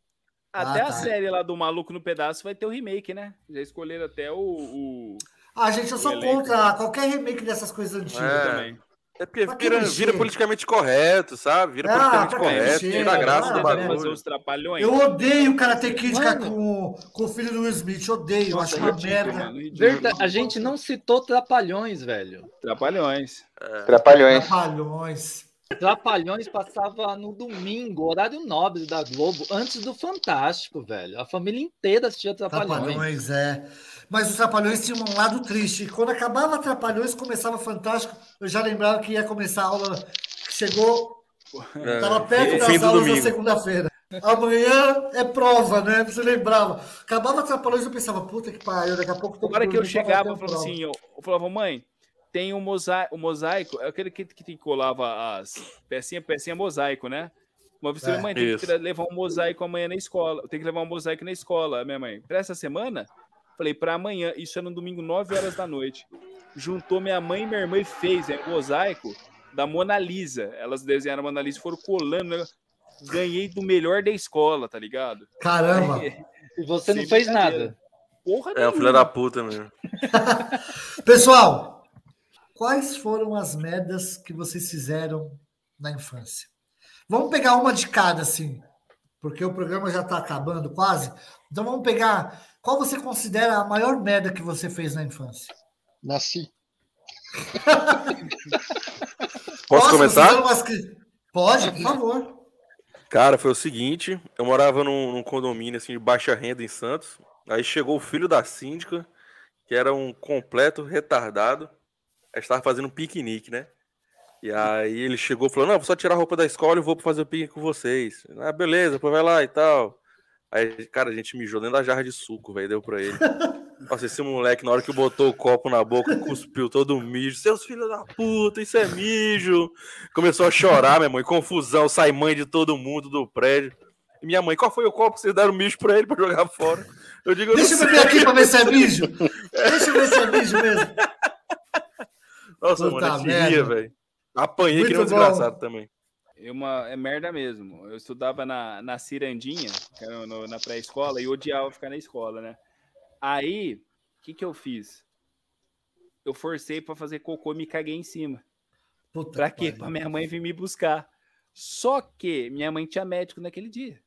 S12: Até
S1: Ah,
S12: a
S1: tá.
S12: série lá do Maluco no Pedaço vai ter o remake, né? Já escolheram até o. o...
S1: Ah, gente, eu sou
S12: elenco.
S1: contra qualquer remake dessas coisas antigas.
S4: É.
S12: também.
S4: É porque vira, vira politicamente correto, sabe? Vira
S1: Ah,
S4: politicamente correto,
S1: mexer?
S4: tira a graça
S1: Ah,
S4: do bagulho.
S12: os trapalhões.
S1: Eu odeio o Kid ficar
S2: Mano.
S1: com, com o filho do Will Smith. Odeio,
S12: Nossa,
S1: acho uma
S12: ridículo,
S1: merda.
S2: Verdade, a gente não citou Trapalhões, velho.
S12: Trapalhões.
S3: Trapalhões.
S1: Trapalhões.
S2: Trapalhões passava no domingo, horário nobre da Globo, antes do Fantástico, velho. A família inteira assistia Trapalhões.
S1: Trapalhões, é. Mas os Trapalhões tinham um lado triste. E quando acabava Trapalhões, começava Fantástico. Eu já lembrava que ia começar a aula. Chegou,
S4: É,
S1: estava perto
S4: o
S1: das aulas da segunda-feira. Amanhã é prova, né? Você lembrava. Acabava Trapalhões, eu pensava, puta que pariu, daqui a pouco...
S12: Agora que eu chegava, eu falava assim, eu, eu falava, mãe, tem o mosaico, o mosaico é aquele que, que colava as pecinha, pecinha mosaico, né? Uma vez
S4: É,
S12: mãe, tem
S4: isso.
S12: que levar um mosaico amanhã na escola. Tem que levar um mosaico na escola, minha mãe. Pra essa semana? Falei, pra amanhã. Isso é no domingo, 9 horas da noite. Juntou minha mãe e minha irmã e fez é, um mosaico da Mona Lisa. Elas desenharam a Mona Lisa e foram colando. né? Ganhei do melhor da escola, tá ligado?
S1: Caramba.
S2: E você não fez nada.
S12: Porra
S4: É o filho da puta mesmo. [laughs]
S1: Pessoal, quais foram as merdas que vocês fizeram na infância? Vamos pegar uma de cada, assim, porque o programa já está acabando quase. Então vamos pegar. Qual você considera a maior merda que você fez na infância?
S7: Nasci. [laughs]
S4: Posso
S1: Nossa,
S4: começar?
S1: umas Pode, por favor.
S4: Cara, foi o seguinte, eu morava num, num condomínio assim de baixa renda em Santos. Aí chegou o filho da síndica, que era um completo retardado. Aí estava fazendo um piquenique, né? E aí ele chegou e falou: Não, vou só tirar a roupa da escola e vou fazer o piquenique com vocês. Ah, beleza, pô, vai lá e tal. Aí, cara, a gente mijou dentro da jarra de suco, velho, deu pra ele. [laughs] Nossa, esse moleque, na hora que botou o copo na boca, cuspiu todo o mijo. Seus filhos da puta, isso é mijo. Começou a chorar, minha mãe, confusão, sai mãe de todo mundo do prédio. E minha mãe, qual foi o copo que vocês deram mijo pra ele pra jogar fora? Eu digo,
S1: Deixa eu beber aqui pra ver se é mijo. [laughs] Deixa eu ver se é mijo mesmo.
S4: Nossa,
S1: Puta
S4: mano, gente
S1: merda.
S4: velho. Apanhei que um
S1: Muito bom.
S4: desgraçado também.
S12: É, uma, é merda mesmo. Eu estudava na, na Cirandinha, que era no- na pré-escola, e odiava ficar na escola, né? Aí, o que, que eu fiz? Eu forcei pra fazer cocô e me caguei em cima.
S1: Puta
S12: pra
S1: que
S12: quê? Pra minha mãe vir me buscar. Só que minha mãe tinha médico naquele dia.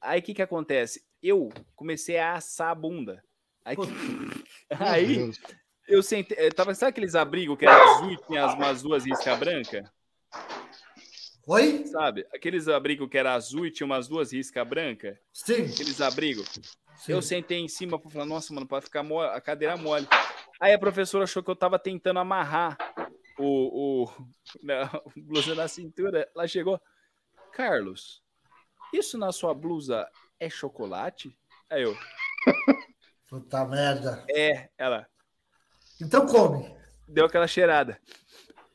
S12: Aí o que, que acontece? Eu comecei a assar a bunda. Aí, [laughs] aí eu sentei. eh, Tava, sabe aqueles abrigos que era azul e tinha as- umas duas riscas brancas?
S1: Oi?
S12: Sabe? Aqueles abrigos que era azul e tinha umas duas riscas brancas?
S1: Sim.
S12: Aqueles abrigos.
S1: Sim.
S12: Eu sentei em cima pra falar, nossa, mano, pode ficar mole, a cadeira mole. Aí a professora achou que eu tava tentando amarrar o, o, [laughs] na, o blusa na cintura. Ela chegou, Carlos, isso na sua blusa é chocolate? Aí eu,
S1: Puta merda.
S12: é, ela
S1: Então come.
S12: deu aquela cheirada.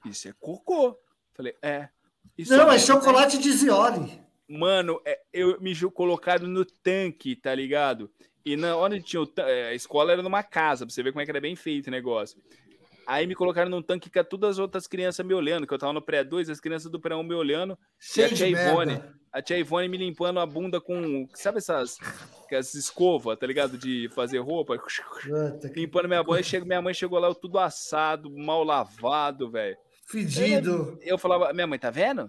S12: Isso é cocô. Falei, é. Isso
S1: Não,
S12: é
S1: é chocolate de Zioli.
S12: Mano, é, eu me colocaram no tanque, tá ligado? E na onde tinha o é, a escola era numa casa, pra você ver como é que era bem feito o negócio. Aí me colocaram num tanque com todas as outras crianças me olhando, que eu tava no pré-2, as crianças do pré-1 me olhando.
S1: Cheio
S12: e a tia
S1: de
S12: Ivone,
S1: merda.
S12: a tia Ivone me limpando a bunda com, sabe essas, essas escovas, tá ligado? De fazer roupa.
S1: Puta
S12: Limpando minha mãe, chego, minha mãe chegou lá eu tudo assado, mal lavado, velho.
S1: Fedido.
S12: Eu falava, minha mãe, tá vendo?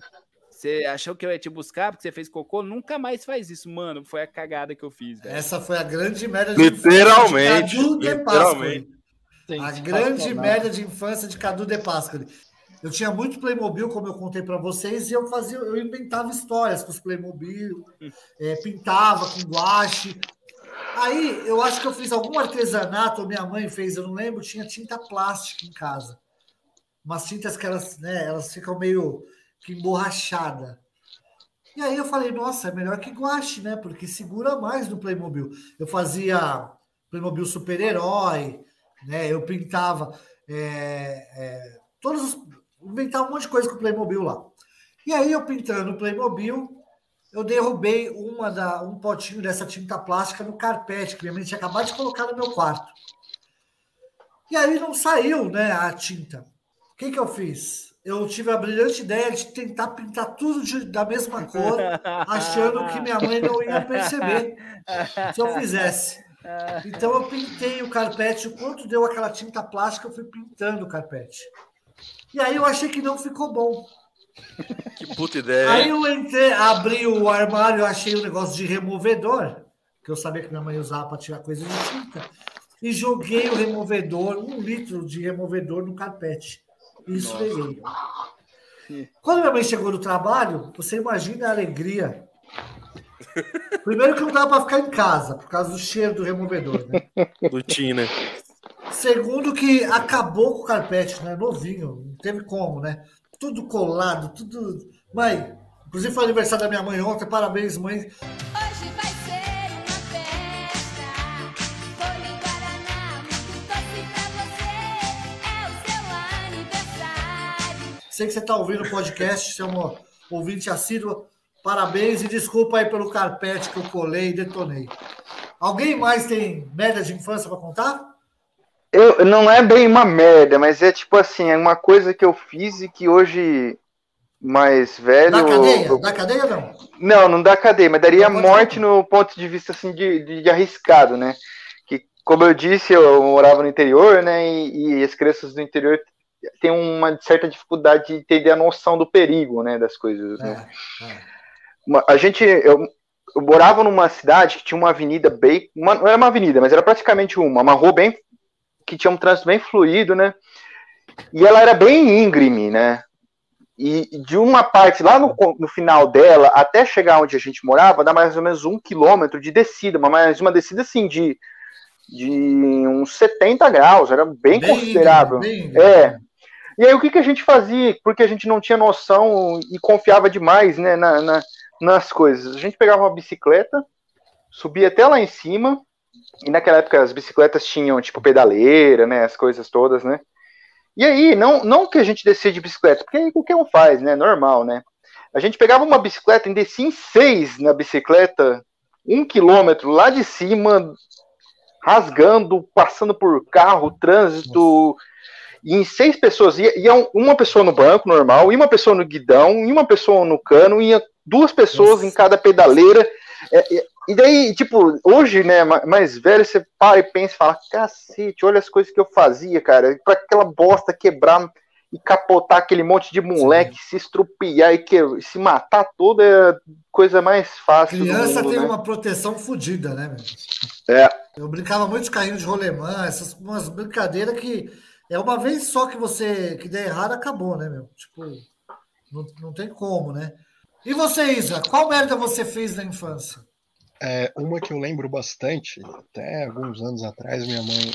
S12: Você achou que eu ia te buscar porque você fez cocô? Nunca mais faz isso, mano. Foi a cagada que eu fiz, velho.
S1: Essa foi a grande merda de
S4: Literalmente,
S1: de
S4: literalmente.
S1: Pascoli. A grande merda de infância de Cadu de Pascoli. Eu tinha muito Playmobil, como eu contei para vocês, e eu fazia, eu inventava histórias com os Playmobil, é, pintava com guache. Aí eu acho que eu fiz algum artesanato, minha mãe fez, eu não lembro, tinha tinta plástica em casa. Umas tintas que elas, né, elas ficam meio que emborrachada. E aí eu falei, nossa, é melhor que guache, né? Porque segura mais no Playmobil. Eu fazia Playmobil super-herói, né? Eu pintava é, é, todos os, inventava um monte de coisa com o Playmobil lá. E aí eu pintando o Playmobil, eu derrubei uma da, um potinho dessa tinta plástica no carpete que minha mãe tinha acabado de colocar no meu quarto. E aí não saiu, né, a tinta. O que que eu fiz? Eu tive a brilhante ideia de tentar pintar tudo de- da mesma cor, [laughs] achando que minha mãe não ia perceber se eu fizesse. Então eu pintei o carpete, o quanto deu aquela tinta plástica, eu fui pintando o carpete. E aí eu achei que não ficou bom. [laughs]
S4: Que puta ideia.
S1: Aí eu entrei, abri o armário, achei o negócio de removedor, que eu sabia que minha mãe usava para tirar coisa de tinta, e joguei o removedor, um litro de removedor no carpete. E esfreguei. Quando minha mãe chegou do trabalho, você imagina a alegria. Primeiro que não dava para ficar em casa, por causa do cheiro do removedor, né?
S4: Do Tina.
S1: Segundo que acabou com o carpete, né? Novinho, não teve como, né? Tudo colado, tudo. Mãe, inclusive foi aniversário da minha mãe ontem, parabéns, mãe.
S8: Hoje vai ser uma festa. Folha Guaraná, muito doce pra você. É o seu
S1: sei que você está ouvindo o podcast, você é um ouvinte assíduo. Parabéns e desculpa aí pelo carpete que eu colei e detonei. Alguém mais tem merda de infância para contar?
S3: Eu, não é bem uma merda, mas é tipo assim, é uma coisa que eu fiz e que hoje, mais velho.
S1: Da cadeia?
S3: eu-
S1: Da cadeia não?
S3: Não, não dá cadeia, mas daria morte no ponto de vista assim de, de, de arriscado, né? Que, como eu disse, eu morava no interior, né? E, e as crianças do interior têm uma certa dificuldade de entender a noção do perigo, né? Das coisas, né? Uma- A gente, eu, eu morava numa cidade que tinha uma avenida bem, uma- não era uma avenida, mas era praticamente uma, uma rua bem que tinha um trânsito bem fluido, né? E ela era bem íngreme, né? E de uma parte lá no, no final dela até chegar onde a gente morava, dá mais ou menos um quilômetro de descida, mas mais uma descida assim de, de uns 70 graus, era bem,
S1: Bem
S3: considerável.
S1: bem íngreme.
S3: é. E aí o que, que a gente fazia? Porque a gente não tinha noção e confiava demais né, na, na- nas coisas. A gente pegava uma bicicleta, subia até lá em cima, e naquela época as bicicletas tinham tipo pedaleira, né? As coisas todas, né? E aí, não, não que a gente descia de bicicleta, porque aí qualquer um faz, né? Normal, né? A gente pegava uma bicicleta e descia em seis na bicicleta, um quilômetro lá de cima, rasgando, passando por carro, trânsito, e em seis pessoas. Ia, um- uma pessoa no banco normal, e uma pessoa no guidão, e uma pessoa no cano, ia duas pessoas em cada pedaleira. É, é, e daí, tipo, hoje, né, ma- mais velho, você para e pensa e fala: cacete, olha as coisas que eu fazia, cara, pra aquela bosta quebrar e capotar aquele monte de moleque, se estrupiar e que, se matar todo é coisa mais fácil.
S1: Criança
S3: mundo,
S1: tem
S3: né?
S1: uma proteção fodida, né, meu?
S3: É.
S1: Eu brincava muito de carrinho de rolemã, essas umas brincadeiras que é uma vez só que você que der errado, acabou, né, meu? Tipo, não, não tem como, né? E você, Isa, qual merda você fez na infância?
S7: É, uma que eu lembro bastante, até alguns anos atrás minha mãe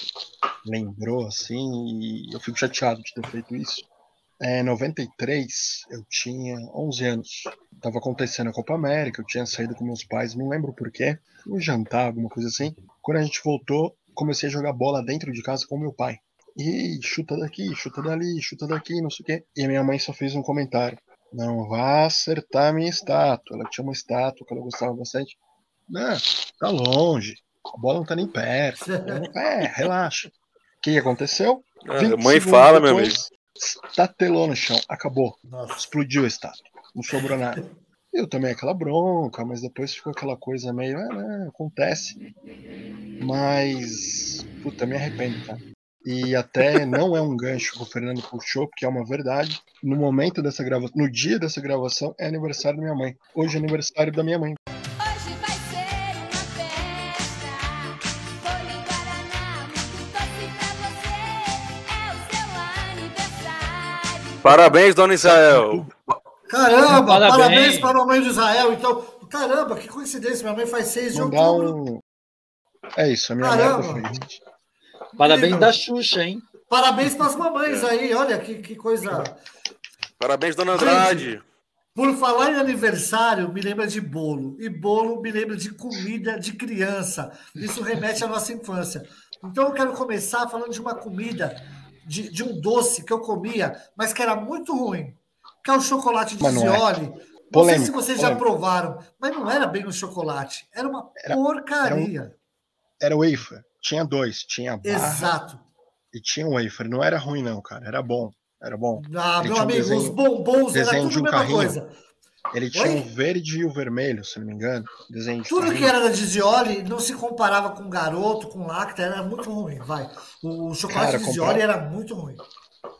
S7: lembrou assim, e eu fico chateado de ter feito isso. É, em 93, eu tinha 11 anos. Tava acontecendo a Copa América, eu tinha saído com meus pais, não lembro porquê, um jantar, alguma coisa assim. Quando a gente voltou, comecei a jogar bola dentro de casa com meu pai. E chuta daqui, chuta dali, chuta daqui, não sei o quê. E a minha mãe só fez um comentário. Não vá acertar a minha estátua. Ela tinha uma estátua que ela gostava bastante. Não, tá longe. A bola não tá nem perto. [laughs] É, relaxa. O que aconteceu?
S4: Ah,
S7: 20
S4: mãe fala, meu
S7: depois, Estatelou no chão. Acabou. Explodiu a estátua. Não sobrou nada. [laughs] Eu tomei aquela bronca, mas depois ficou aquela coisa meio. Ah, não, acontece. Mas. Puta, me arrependo, tá? E até não é um gancho que o Fernando puxou, porque é uma verdade. No momento dessa gravação, no dia dessa gravação, é aniversário da minha mãe. Hoje é aniversário da minha mãe.
S4: Parabéns, dona Israel.
S1: Caramba,
S4: Parabéns.
S1: parabéns, para a mamãe de Israel. Então, caramba, que coincidência, minha mãe faz 6 de
S7: Mandar
S1: outubro.
S7: um. É isso, a minha
S1: Caramba.
S7: merda foi isso.
S2: Parabéns
S1: Incrível.
S2: da Xuxa, hein?
S1: Parabéns para as mamães aí, olha que, que coisa.
S4: Parabéns, dona Andrade.
S1: Por falar em aniversário, me lembra de bolo. E bolo me lembra de comida de criança. Isso remete à nossa infância. Então eu quero começar falando de uma comida, de, de um doce que eu comia, mas que era muito ruim. Que é o chocolate de
S7: é.
S1: Zioli. Não sei se
S7: Polêmico,
S1: vocês já
S7: polêmico.
S1: provaram, mas não era bem um chocolate. Era uma porcaria.
S7: Era wafer. Tinha dois. Tinha barra
S1: Exato.
S7: e tinha o wafer. Não era ruim, não, cara. Era bom. Era bom.
S1: Ah,
S7: Ele
S1: meu
S7: tinha um
S1: amigo,
S7: desenho-
S1: os bombons era tudo
S7: de
S1: a
S7: um
S1: mesma
S7: carrinho.
S1: coisa.
S7: Ele tinha
S1: Oi?
S7: o verde e o vermelho, se não me engano. Desenho de
S1: Tudo que
S7: carrinho.
S1: era da Dizioli não se comparava com garoto, com lacta, era muito ruim, vai. O chocolate
S7: Cara,
S1: Dizioli
S7: comprava-
S1: era muito ruim.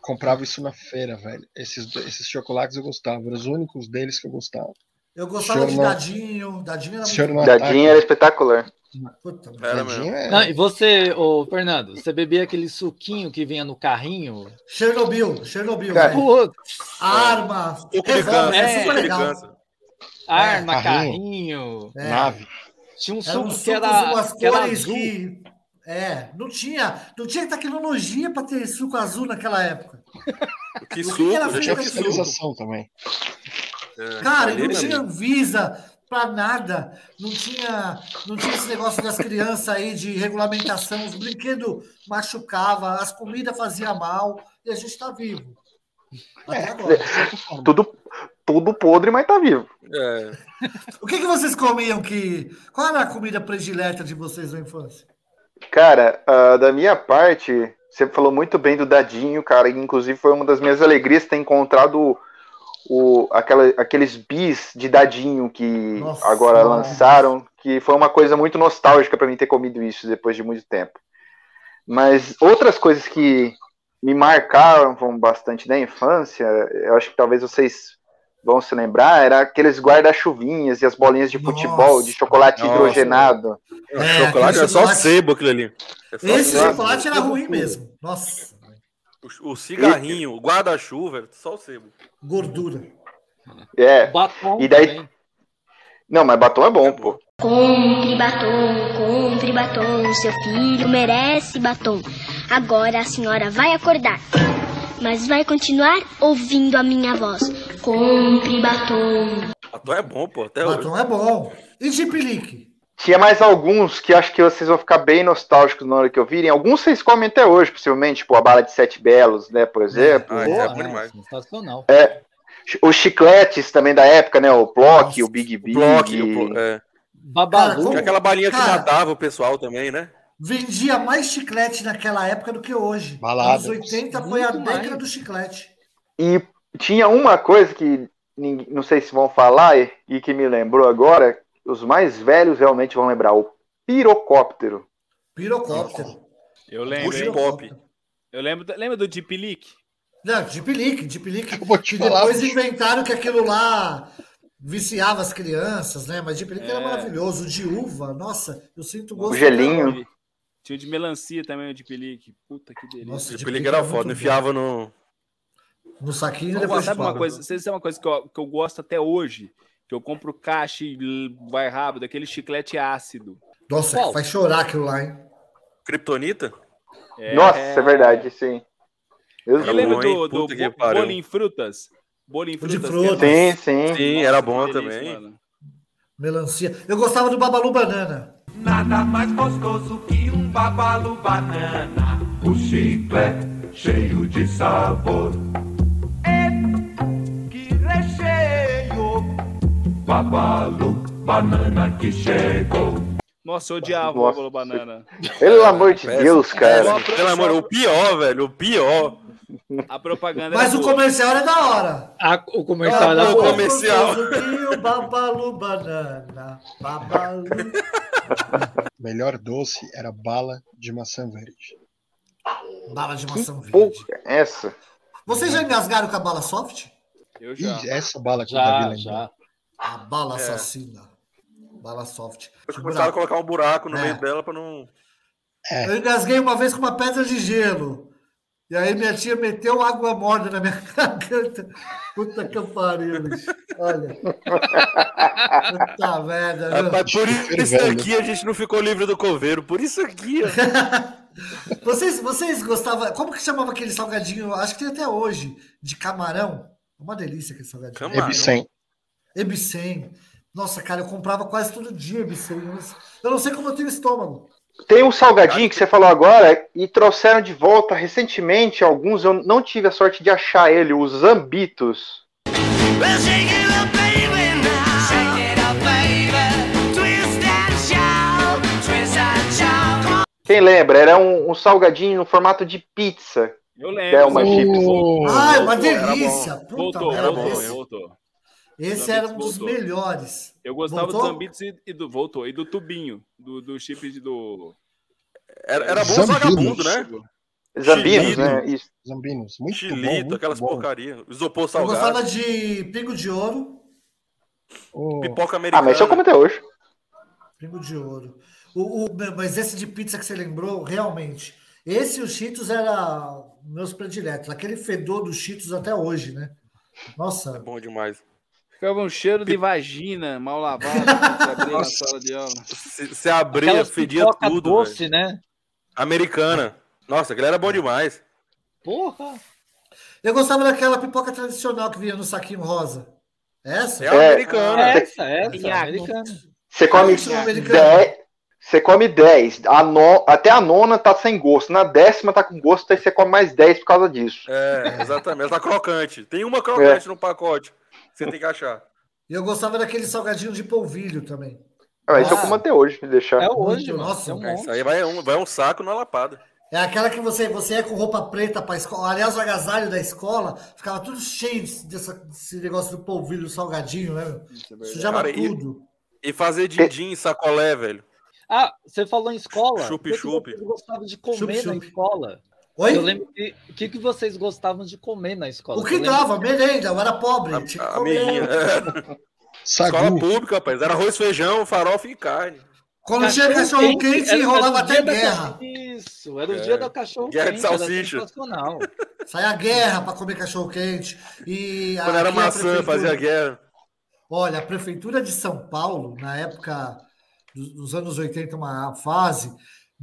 S7: Comprava isso na feira, velho. Esses, esses chocolates eu gostava. Eram os únicos deles que eu gostava.
S1: Eu gostava
S7: Senhor
S1: de Dadinho, Dadinho era.
S3: Dadinho era espetacular.
S1: Puta,
S4: Era
S7: Dadinho
S4: mesmo.
S7: é-
S2: Não, e você, ô Fernando, você bebia aquele suquinho que vinha no carrinho?
S1: Chernobyl, Chernobyl. Arma,
S4: Suco
S1: revólver, é
S2: é,
S1: super
S4: Suco
S1: legal.
S2: arma,
S7: carrinho.
S2: carrinho.
S1: É.
S7: Nave.
S2: Tinha um suco
S1: um
S2: que
S1: sucos,
S2: era,
S1: umas
S2: que era
S1: cores
S2: azul.
S1: que. É, não tinha, não tinha tecnologia para ter suco azul naquela época.
S4: Que
S1: O que
S4: suco,
S1: que era
S4: já
S1: feito
S4: tinha suco.
S7: Fiscalização também.
S4: É,
S1: Cara, não tinha. Anvisa para nada, não tinha, não tinha esse negócio das crianças aí de regulamentação, os brinquedos machucavam, as comidas faziam mal e a gente está vivo. Até agora.
S3: Tudo, tudo podre, mas tá vivo.
S4: É.
S1: O que, que vocês comiam que. Qual era a comida predileta de vocês na infância?
S3: Cara, ah, da minha parte, você falou muito bem do Dadinho, cara. Inclusive foi uma das minhas alegrias ter encontrado o, aquela, aqueles bis de Dadinho que
S1: Nossa.
S3: agora lançaram, que foi uma coisa muito nostálgica pra mim ter comido isso depois de muito tempo. Mas outras coisas que me marcaram bastante da infância, eu acho que talvez vocês vão se lembrar, era aqueles guarda-chuvinhas e as bolinhas de futebol, de chocolate
S4: Nossa.
S3: hidrogenado.
S1: É,
S4: chocolate
S1: aquele
S4: é só
S1: chocolate-
S4: sebo aquilo ali. É só
S1: Esse chocolate era ruim mesmo. Nossa,
S4: O, o cigarrinho, o guarda-chuva, só o sebo.
S1: gordura.
S3: É.
S2: Batom
S3: E daí.
S2: também.
S3: Não, mas batom é bom, pô.
S8: Compre batom, compre batom, seu filho merece batom. Agora a senhora vai acordar, mas vai continuar ouvindo a minha voz. Compre batom.
S4: Batom é bom, pô. Até hoje.
S1: Batom é bom. E chipilique?
S3: Tinha mais alguns que acho que vocês vão ficar bem nostálgicos na hora que ouvirem. Alguns vocês comem até hoje, possivelmente, tipo a bala de sete belos, né, por exemplo.
S4: Ah, é
S2: Porra,
S4: bom demais.
S2: sensacional.
S3: É, os chicletes também da época, né? O Plock, o Big Big.
S4: O plo- é.
S2: Babalu.
S4: Tinha aquela balinha que
S1: Cara.
S4: matava o pessoal também, né?
S1: Vendia mais chiclete naquela época do que hoje.
S7: Balada.
S1: Anos 80 foi a década
S2: mais.
S1: do chiclete.
S3: E tinha uma coisa que não sei se vão falar e que me lembrou agora. Os mais velhos realmente vão lembrar. O pirocóptero.
S1: Pirocóptero.
S12: Eu lembro,
S4: Puxa
S12: hein?
S4: pop.
S12: Eu lembro, lembra do Deep Leak?
S1: Não, Dipilique.
S7: Eu vou te
S1: Que
S7: falar,
S1: depois
S7: bicho.
S1: inventaram que aquilo lá viciava as crianças, né? Mas Dipilique era
S12: É.
S1: maravilhoso. O de uva, nossa, eu sinto gosto.
S3: O gelinho.
S12: Tinha o de melancia também, o Deep Leak. Puta que delícia.
S1: Nossa,
S4: O
S1: de
S4: Pelique
S1: era
S4: era foda, enfiava no.
S1: No saquinho e depois
S12: sabe uma coisa, vocês sabem uma coisa que eu, que eu gosto até hoje? Que eu compro caixa e vai rápido, aquele chiclete ácido.
S1: Nossa,
S2: Qual?
S1: faz chorar aquilo lá, hein?
S4: Kryptonita?
S3: Nossa, é verdade, sim. Eu
S12: E
S4: hein?
S12: do, do
S4: pariu.
S12: bolo em frutas? Bolo em
S1: O de
S12: frutas.
S1: frutas.
S3: Sim, sim.
S4: Sim, era bom
S12: delícia,
S4: também.
S12: mano.
S1: Melancia. Eu gostava do Babalu Banana.
S10: Nada mais gostoso que um babalu banana. O chiclete cheio de sabor. Babalu banana que chegou.
S12: Nossa, eu odiava o
S3: Nossa.
S12: bolo banana.
S3: Pelo amor de Deus, cara.
S4: Pelo amor, o pior, velho, o pior.
S12: A propaganda
S1: Mas o
S12: boa.
S1: comercial era da hora.
S2: A- o comercial era
S4: Ah, o
S2: bom.
S4: comercial.
S1: Que o Babalu Banana. Babalu.
S7: Melhor doce era bala de maçã verde.
S1: Bala de maçã
S3: Pô,
S1: verde.
S3: essa.
S1: Vocês já engasgaram com a bala soft?
S12: Eu já.
S7: Ih, essa bala que o Davi
S2: Já,
S7: lembrou.
S2: já.
S1: A bala
S4: É.
S1: assassina. Bala soft.
S4: Eles começaram a colocar um buraco no
S1: É.
S4: meio dela pra não.
S7: É,
S1: Eu engasguei uma vez com uma pedra de gelo. E aí minha tia meteu água morna na minha [laughs] garganta. Puta que pariu, bicho. Olha. Puta merda.
S4: Rapaz, por
S7: Chifre
S4: isso aqui a gente não ficou livre do coveiro. Por isso aqui. [laughs]
S1: Vocês, vocês gostavam. Como que chamava aquele salgadinho? Acho que tem até hoje. De camarão. Uma delícia aquele salgadinho.
S4: Camarão.
S7: Ebicem.
S1: Ebicem. Nossa, cara, eu comprava quase todo dia Ebicem. Eu não sei como eu tenho estômago.
S3: Tem um salgadinho que você falou agora e trouxeram de volta recentemente alguns. Eu não tive a sorte de achar ele, os Zambitos. Quem lembra? Era um, um salgadinho no formato de pizza.
S12: Eu lembro.
S3: é uma
S12: Voltou,
S3: chips.
S7: Oh,
S1: Ai, uma
S4: voltou,
S1: delícia. Puta
S12: Voltou,
S1: esse
S12: voltou.
S1: Esse era um dos
S12: voltou.
S1: melhores.
S12: Eu gostava
S1: Voltou?
S12: do Zambitos e, e do voltou e do tubinho, do, do chip de- do
S4: Era, era bom
S7: Zambinos.
S4: vagabundo, né?
S3: Zambinos,
S4: Chilito.
S3: né? Isso.
S7: Zambinos. Muito bom.
S4: Chilito,
S7: muito
S4: aquelas
S7: bom.
S4: porcaria. Isopor
S1: Eu
S4: salgado.
S1: gostava de pingo de ouro.
S7: Oh,
S4: Pipoca
S3: Ah,
S4: americana.
S3: mas isso eu como até hoje.
S1: Pingo de ouro. O, o- mas esse de pizza que você lembrou, realmente. Esse e os Cheetos era meus prediletos. Aquele fedor dos Cheetos até hoje, né? Nossa,
S4: É bom demais.
S12: Ficava um cheiro de vagina mal lavado quando você abria na sala de aula.
S4: Você abria,
S2: Aquelas
S4: fedia tudo.
S2: doce,
S4: velho.
S2: né?
S4: Americana. Nossa, aquele era bom demais.
S2: Porra.
S1: eu gostava daquela pipoca tradicional que vinha no saquinho rosa. Essa?
S4: É,
S3: É.
S4: americana.
S2: Essa, essa,
S12: Pinhaco.
S2: americana.
S3: Você come. 10. Você come 10. A no- Até a nona tá sem gosto. Na décima tá com gosto, aí você come mais 10 por causa disso.
S4: É, exatamente. Ela tá crocante. Tem uma crocante no pacote. Você tem que achar.
S1: E eu gostava daquele salgadinho de polvilho também.
S3: Ah, isso eu
S1: Ah.
S3: como até hoje, me deixar.
S2: É
S1: hoje. Nossa,
S2: um
S4: É, isso aí vai um, vai um saco na lapada.
S1: É aquela que você, você é com roupa preta pra escola. Aliás, o agasalho da escola ficava tudo cheio desse, dessa- desse negócio do polvilho salgadinho, né? meu? Sujava
S4: Cara, e-
S1: tudo.
S4: E fazer din-din em sacolé, velho.
S2: Ah, você falou em escola.
S4: Chup,
S2: O que que
S4: chup.
S2: vocês gostavam de comer
S1: Chup,
S2: na
S1: chup.
S2: escola?
S1: Oi?
S2: Eu lembro que o que, que vocês gostavam de comer na escola.
S1: O que dava? Merenda, eu era pobre. tinha que
S4: A
S1: comer.
S4: amiguinha. É. [laughs] Escola pública, rapaz. Era arroz, feijão, farofa e carne.
S1: Quando tinha cachorro quente,
S2: era
S1: rolava até
S2: da
S1: guerra.
S2: Isso, era o
S4: É.
S2: dia da cachorro
S4: Guerra de
S2: quente, era
S4: salsicha.
S2: sensacional. [laughs]
S1: Saía guerra pra comer cachorro quente. E
S4: Quando era
S1: a
S4: maçã, fazia guerra.
S1: Olha, a prefeitura de São Paulo, na época dos, dos anos 80, uma fase,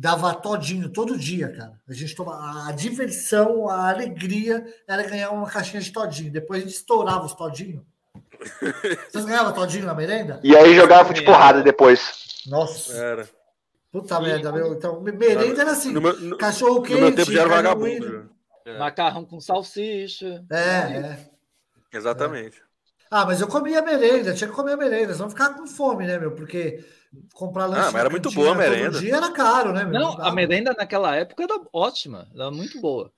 S1: dava todinho todo dia, cara. A gente toma a diversão, a alegria era ganhar uma caixinha de todinho. Depois a gente estourava os todinhos. Vocês ganhavam todinho na merenda?
S3: E aí jogava de porrada depois.
S1: Nossa,
S4: Era.
S1: puta merda, meu. Então, merenda era assim:
S4: No meu, no,
S1: cachorro
S4: no
S1: quente,
S4: meu tempo já era vagabundo. É,
S2: Macarrão com salsicha.
S1: É, é.
S4: Exatamente.
S1: Ah, mas eu comia merenda, tinha que comer merenda, senão ficava com fome, né, meu? Porque comprar lanche.
S4: Ah, mas era muito
S1: cantina
S4: boa a merenda.
S1: dia era caro, né, meu?
S2: Não, a merenda naquela época era ótima, era muito boa.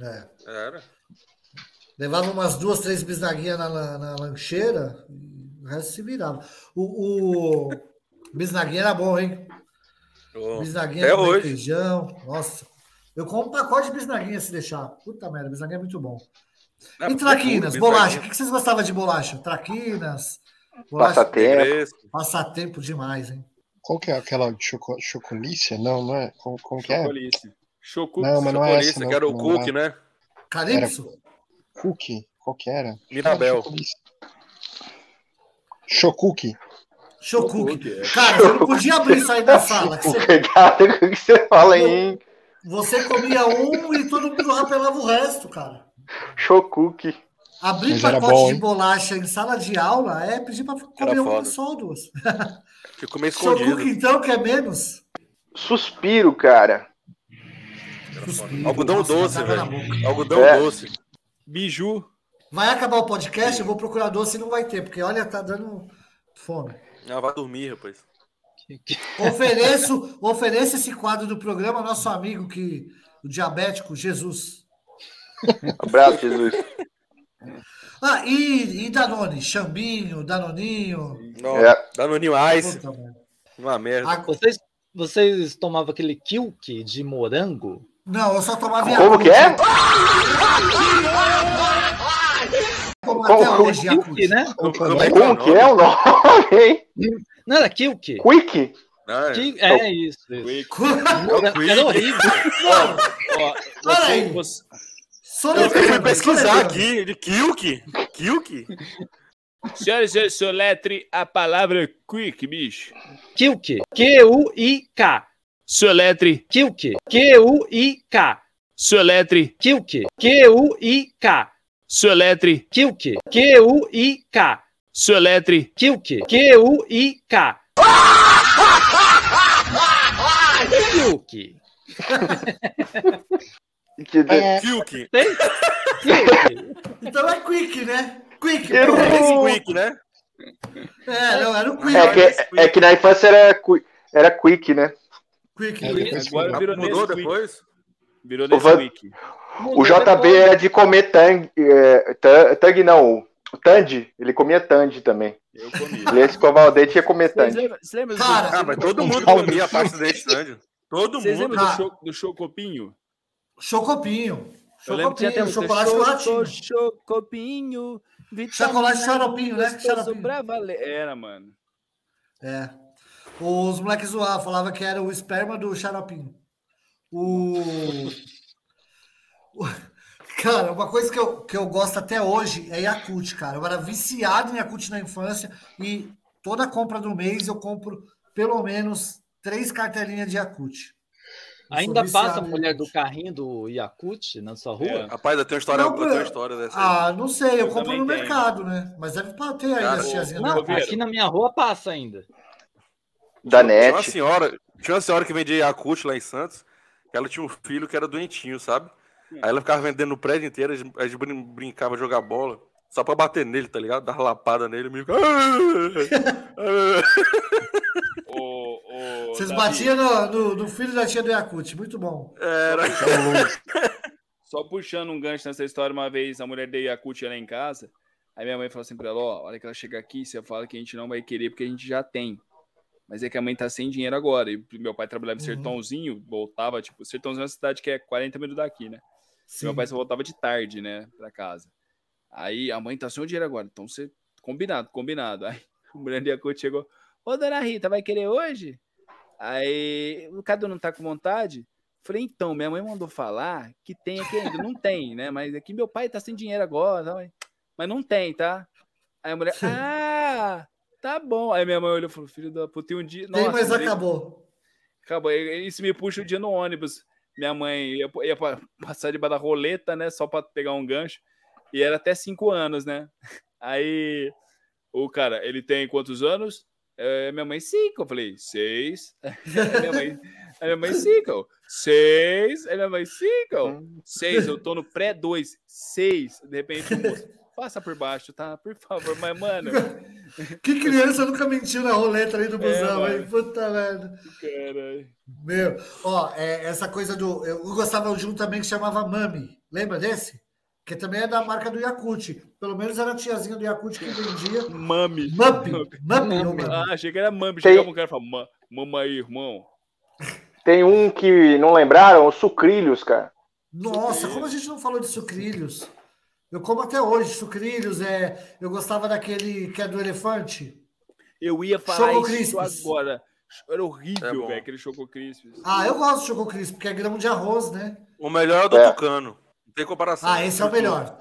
S1: É.
S4: Era.
S1: Levava umas duas, três bisnaguinhas na, na, na lancheira, e o resto se virava. O, o [laughs] bisnaguinha era bom, hein? Bisnaguinha
S4: Até hoje.
S1: feijão. Nossa. Eu como um pacote de bisnaguinha se deixar. Puta merda, bisnaguinha é muito bom. E traquinas,
S4: é
S1: bolacha. O que vocês gostavam de bolacha? Traquinas.
S3: Passatempo.
S4: Negresco.
S1: Passatempo demais, hein?
S7: Qual que é aquela de choco, chocolícia? Não, não é? Como, como que é?
S12: Chocolice. Chocu...
S7: Não, mas não é essa. Não,
S4: que era o cookie,
S7: é.
S4: né?
S1: Calypso?
S7: Cookie? Qual que era?
S4: Mirabel.
S7: Chocuque.
S1: Chocuque. Cara, você não podia abrir isso aí na sala. que você,
S3: o que você fala aí, hein?
S1: você comia um e todo mundo rapelava o resto, cara.
S3: Chocuque.
S1: Abrir
S7: Mas
S1: pacote
S7: bom,
S1: de bolacha em sala de aula é pedir pra comer uma
S4: foda.
S1: só ou duas. [laughs]
S4: Que comer escondido.
S1: Chocuque, então, que é menos.
S3: Suspiro, cara.
S1: Suspiro,
S4: Algodão
S1: nossa,
S4: doce, velho. Algodão
S3: É.
S4: doce.
S12: Biju.
S1: Vai acabar o podcast, eu vou procurar doce e não vai ter, porque olha, tá dando fome.
S4: Ah, vai dormir, rapaz.
S1: Ofereço, ofereço esse quadro do programa ao nosso amigo que, o diabético Jesus.
S3: Abraço, Jesus.
S1: Ah, e, e Danone? Chambinho, Danoninho.
S4: Não,
S3: É.
S4: Danoninho Ice.
S1: Puta, merda.
S4: Uma merda.
S1: Ah,
S2: Vocês, vocês tomavam aquele kilk de morango?
S1: Não, eu só tomava
S3: Como
S1: Yakult.
S3: que é?
S1: Como
S3: Como-
S1: até hoje.
S2: Kilk, né?
S4: Como é
S3: Como que é o nome, hein?
S2: Não era kilk?
S3: Quick?
S4: Ah, é.
S2: Que- é isso. isso. Era, era horrível.
S12: Ó,
S1: Olha aí.
S12: você, você-
S1: Soletra,
S4: Eu fui pesquisar
S1: soletra.
S4: aqui, de Kilk. Kilk?
S12: Senhoras e senhores, soletre a palavra quick, bicho.
S2: Kilk. Q-U-I-K.
S12: Soletre,
S2: Kilk. Q-U-I-K.
S12: soletre,
S2: Kilk. Q-U-I-K.
S12: soletre,
S2: Kilk. Q-U-I-K.
S12: soletre.
S2: Kilk. Q-U-I-K. [laughs] Kilk. [laughs]
S3: Que de-
S7: É.
S2: Tem? Kilk. [laughs]
S1: Então é Quick, né? Quick.
S3: Eu-
S1: pô.
S4: Esse Quick, né?
S1: É, não, era o Quick.
S3: É que, é que na infância era, era quick, né?
S1: Quick.
S7: É,
S12: Agora virou
S4: Mudou depois?
S12: Virou
S3: O Van-
S12: Nesquik.
S3: O JB era de comer tang, é, ta- tang não, o Tandy, ele comia Tandy também.
S12: Eu comi.
S3: Ele ia escovar o dente e ia comer Tandy.
S12: vocês lembram do-
S1: Cara,
S4: Ah, mas todo mundo comia a parte do dente grande. Todo
S12: vocês
S4: mundo.
S12: do, cho, do chocopinho?
S1: Chocopinho.
S12: Eu lembro que tinha até
S1: Chocopinho, chocolate
S12: Choco-
S1: latinho.
S12: Chocopinho.
S1: Chocolate xaropinho, né? Xaropinho.
S12: pra valer. Era, mano.
S1: É. Os moleques zoavam, falavam que era o esperma do xaropinho. O... [laughs] Cara, uma coisa que eu, que eu gosto até hoje é Yakult, cara. Eu era viciado em Yakult na infância e toda compra do mês eu compro pelo menos três cartelinhas de Yakult.
S2: Ainda passa a mulher do carrinho do Yakut na sua rua?
S12: É.
S4: Rapaz, eu tenho uma história,
S1: Não,
S4: eu tenho uma
S1: eu-
S4: história dessa aí.
S1: Ah, não sei, eu,
S12: Eu
S1: compro no
S12: tenho.
S1: mercado, né? Mas deve ter aí
S4: Cara,
S1: tiazinhas.
S2: Não, aqui na minha rua passa ainda.
S3: Da
S4: Tinha uma
S3: net.
S4: senhora, tinha uma senhora que vendia Yakut lá em Santos, que ela tinha um filho que era doentinho, sabe? Aí ela ficava vendendo no prédio inteiro, a gente, brincava jogar bola, só pra bater nele, tá ligado? Dar lapada nele, meio [laughs] [laughs] que-
S1: Vocês batiam no, no- no filho da tia do Yakut, muito bom.
S4: Era.
S12: Só puxando um gancho nessa história, uma vez a mulher de Yakut ia lá em casa, aí minha mãe falou assim pra ela, ó, olha que ela chega aqui, você fala que a gente não vai querer porque a gente já tem. Mas é que a mãe tá sem dinheiro agora. E meu pai trabalhava em
S1: Uhum.
S12: Sertãozinho, voltava, tipo, Sertãozinho é uma cidade que é 40 minutos daqui, né?
S1: Sim.
S12: Meu pai só voltava de tarde, né, pra casa. Aí a mãe tá sem o dinheiro agora, então você. Combinado, combinado. Aí o mulher de Yakut chegou, ô dona Rita, vai querer hoje? Aí o Cadu não tá com vontade? Falei, então, minha mãe mandou falar que tem aqui ainda. Não tem, né? Mas aqui meu pai tá sem dinheiro agora, tá? mas não tem, tá? Aí a mulher, [laughs] ah, tá bom. Aí minha mãe olhou e falou, filho da puta, e um dia.
S1: Tem, mas
S12: daí-
S1: acabou.
S12: Acabou. Isso me puxa o dia no ônibus. Minha mãe ia, ia pa- passar debaixo da roleta, né? Só pra pegar um gancho. E era até cinco anos, né? Aí o cara, ele tem quantos anos? É, minha mãe, cinco. Eu falei, seis. Aí minha mãe, aí minha mãe, cinco. Seis. Aí minha mãe, cinco. Seis. Eu tô no pré-dois. Seis. De repente, o moço, passa por baixo, tá? Por favor. Mas, mano.
S1: Que criança nunca mentiu na roleta ali do busão,
S12: É,
S1: hein? Puta merda.
S12: Caralho.
S1: Meu, ó, é, essa coisa do. Eu gostava de um também que chamava Mami. Lembra desse? Que também é da marca do Yakut. Pelo menos era a tiazinha do Yakut que vendia.
S12: Mami.
S1: Mami. Mami.
S12: Ah, achei que era Mami.
S3: Tem-
S12: Chegava um cara e falava, "Ma- mama aí, irmão.
S3: Tem um que não lembraram, os sucrilhos, cara.
S1: Nossa, como a gente não falou de sucrilhos? Eu como até hoje sucrilhos. É, eu gostava daquele que é do elefante.
S12: Eu ia falar
S1: Choco
S12: isso
S1: Crispis.
S12: agora. Era
S4: É
S12: horrível,
S4: bom.
S12: velho, aquele Choco Crispis.
S1: Ah, eu gosto de Choco Crisp, porque é grão de arroz, né?
S4: O melhor é o do
S3: É.
S4: Tucano. Não tem comparação.
S1: Ah, esse é o melhor.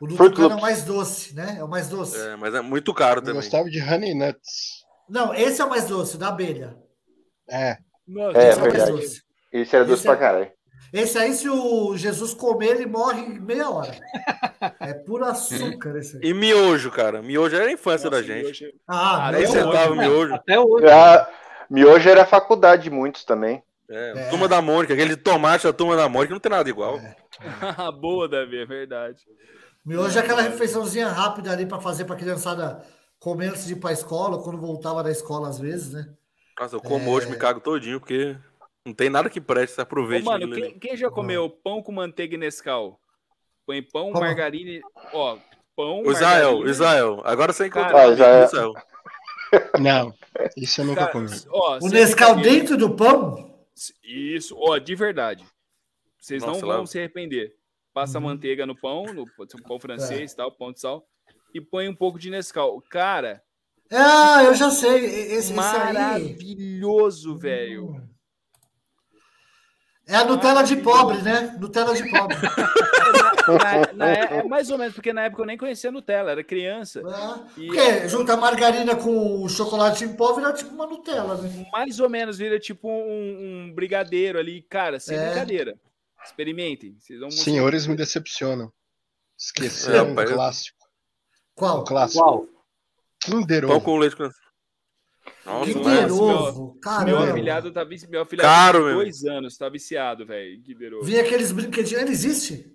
S1: O do
S3: Fruit
S1: Tucano é o mais doce, né? É o mais doce.
S4: É, mas é muito caro
S7: Eu
S4: também.
S7: gostava de Honey Nuts.
S1: Não, esse é o mais doce, da abelha.
S7: É.
S12: Nossa,
S3: É,
S1: esse é o mais
S3: verdade.
S1: doce.
S3: Esse era doce
S1: Esse é-
S3: pra caralho.
S1: Esse aí, se o Jesus comer, ele morre em meia hora. É puro açúcar esse aí.
S4: E miojo, cara. Miojo era a infância
S12: Nossa,
S4: da gente.
S12: miojo-
S1: Ah,
S4: Nem
S12: até
S1: Deus.
S4: centavo
S12: hoje, né?
S4: miojo.
S2: Até hoje.
S3: Ah, miojo era a faculdade de muitos também.
S4: É,
S1: É.
S4: Turma da Mônica, aquele tomate da Turma da Mônica, não tem nada igual. [laughs]
S12: Boa, Davi, é verdade.
S1: Miojo é aquela refeiçãozinha rápida ali pra fazer pra criançada comer antes de ir pra escola, quando voltava da escola às vezes, né?
S4: Nossa, eu como
S1: É.
S4: hoje, me cago todinho, porque não tem nada que preste,
S12: Ô,
S4: aproveita.
S12: mano,
S4: ali.
S12: quem, quem já comeu pão com manteiga e Nescau? Põe pão,
S1: Como?
S12: margarina. Ó, pão.
S4: O Israel,
S12: margarina-
S4: Israel. Agora você encontrou um amigo
S3: Israel. [laughs]
S7: Não, isso eu nunca
S12: Cara,
S7: comi.
S12: ó,
S1: O Nescau dentro do pão?
S12: Isso, ó, de verdade. Vocês
S4: Nossa,
S12: não
S4: lá-
S12: vão se arrepender. Passa
S1: Uhum.
S12: manteiga no pão, no pão [laughs]
S1: É.
S12: francês e tal, pão de sal, e põe um pouco de Nescau. Cara,
S1: Ah, eu já sei. Esse, esse aí.
S12: maravilhoso, velho.
S1: É a Nutella de pobre, né? Nutella de pobre. [laughs]
S12: Na- na- é mais ou menos, porque na época eu nem conhecia Nutella, era criança.
S1: Ah,
S12: E
S1: Porque junta a margarina com o chocolate em pó vira tipo uma Nutella, né?
S12: mais ou menos vira tipo um, um brigadeiro ali, cara, sem
S1: É.
S12: brincadeira. Experimentem. Vocês vão
S7: Senhores me decepcionam. Esqueceram
S4: É,
S7: um
S4: rapaz.
S7: clássico.
S1: Qual?
S7: Um clássico.
S2: Qual?
S7: Kinder
S4: Pão
S7: Ovo.
S4: com leite com. Nossa,
S1: Kinder
S12: meu-
S1: Ovo.
S12: Meu
S1: Caramba.
S12: afilhado tá vici... meu afilhado
S4: Caro,
S12: de
S4: meu.
S12: dois anos, tá viciado, velho. Kinder Ovo.
S1: Vi aqueles brinquedinhos. Ele existe?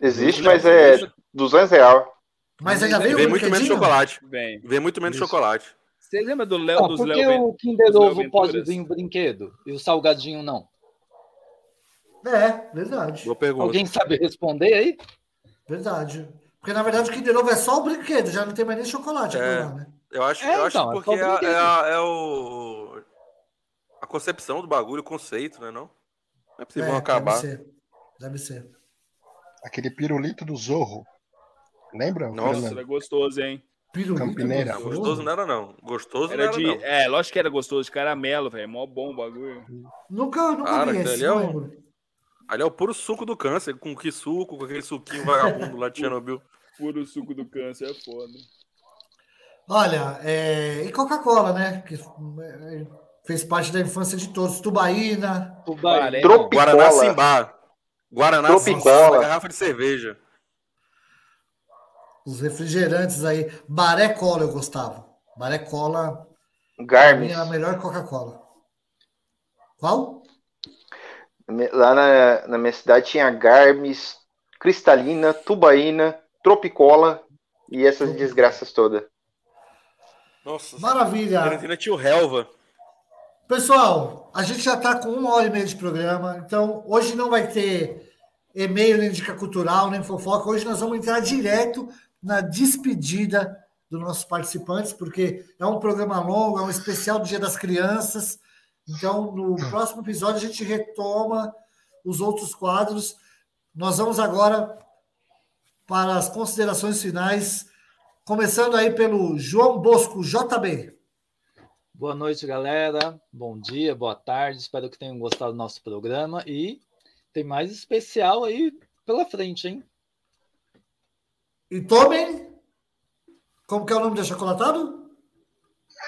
S3: Existe, mas é 200 reais.
S1: Mas ainda veio
S4: Vem
S1: o
S4: muito menos chocolate.
S12: Vem.
S4: Vem muito menos
S7: Isso.
S4: chocolate.
S12: Você lembra do Léo
S2: Não,
S12: dos
S2: por que
S12: Léo?
S2: o Kinder
S12: dos
S2: Ovo pode vir um brinquedo e o salgadinho não?
S1: É, verdade.
S4: Boa pergunta.
S2: Alguém sabe responder aí?
S1: Verdade. Porque na verdade o Kinder Ovo é só o brinquedo, já não tem mais nem chocolate
S4: É.
S1: lá, né?
S4: Eu acho,
S2: É,
S4: eu acho
S2: então, é
S4: porque é, é a- é o. A concepção do bagulho, o conceito, né? Não, não é possível
S1: É,
S4: acabar.
S1: Deve ser. Deve ser.
S7: Aquele pirulito do Zorro. Lembra?
S4: Nossa,
S12: era gostoso, hein?
S1: Pirulito
S7: Campineira.
S1: do
S4: Gostoso não era, não. Gostoso
S12: Era
S4: não era,
S12: de.
S4: não.
S12: É, lógico que era gostoso, de caramelo, velho. Mó bom o bagulho.
S1: Nunca, nunca
S4: Cara,
S1: vi esse,
S4: é
S1: não lembro.
S4: Ali é o puro suco do câncer. Com que suco? Com aquele suquinho vagabundo lá de [laughs] Chernobyl.
S12: Puro suco do câncer, é foda.
S1: Olha, é, e Coca-Cola, né? Que é, fez parte da infância de todos. Tubaína.
S3: Tropicola.
S4: Guaraná Simbá. Guaraná
S3: Tropicola.
S4: Garrafa de cerveja.
S1: Os refrigerantes aí. Baré Cola eu gostava. Baré Cola
S3: Garmin.
S1: a melhor Coca-Cola. Qual?
S3: Lá na, na minha cidade tinha Garmes, Cristalina, Tubaína, Tropicola e essas desgraças todas.
S4: Nossa.
S1: Maravilha.
S4: Argentina tinha o Helva.
S1: Pessoal, a gente já está com uma hora e meia de programa, então hoje não vai ter e-mail, nem dica cultural, nem fofoca. Hoje nós vamos entrar direto na despedida dos nossos participantes, porque é um programa longo, é um especial do Dia das Crianças. Então, no próximo episódio, a gente retoma os outros quadros. Nós vamos agora para as considerações finais, começando aí pelo João Bosco, JB.
S2: Boa noite, galera. Bom dia, boa tarde. Espero que tenham gostado do nosso programa. E tem mais especial aí pela frente, hein?
S1: E tomem. Como que é o nome do chocolatado?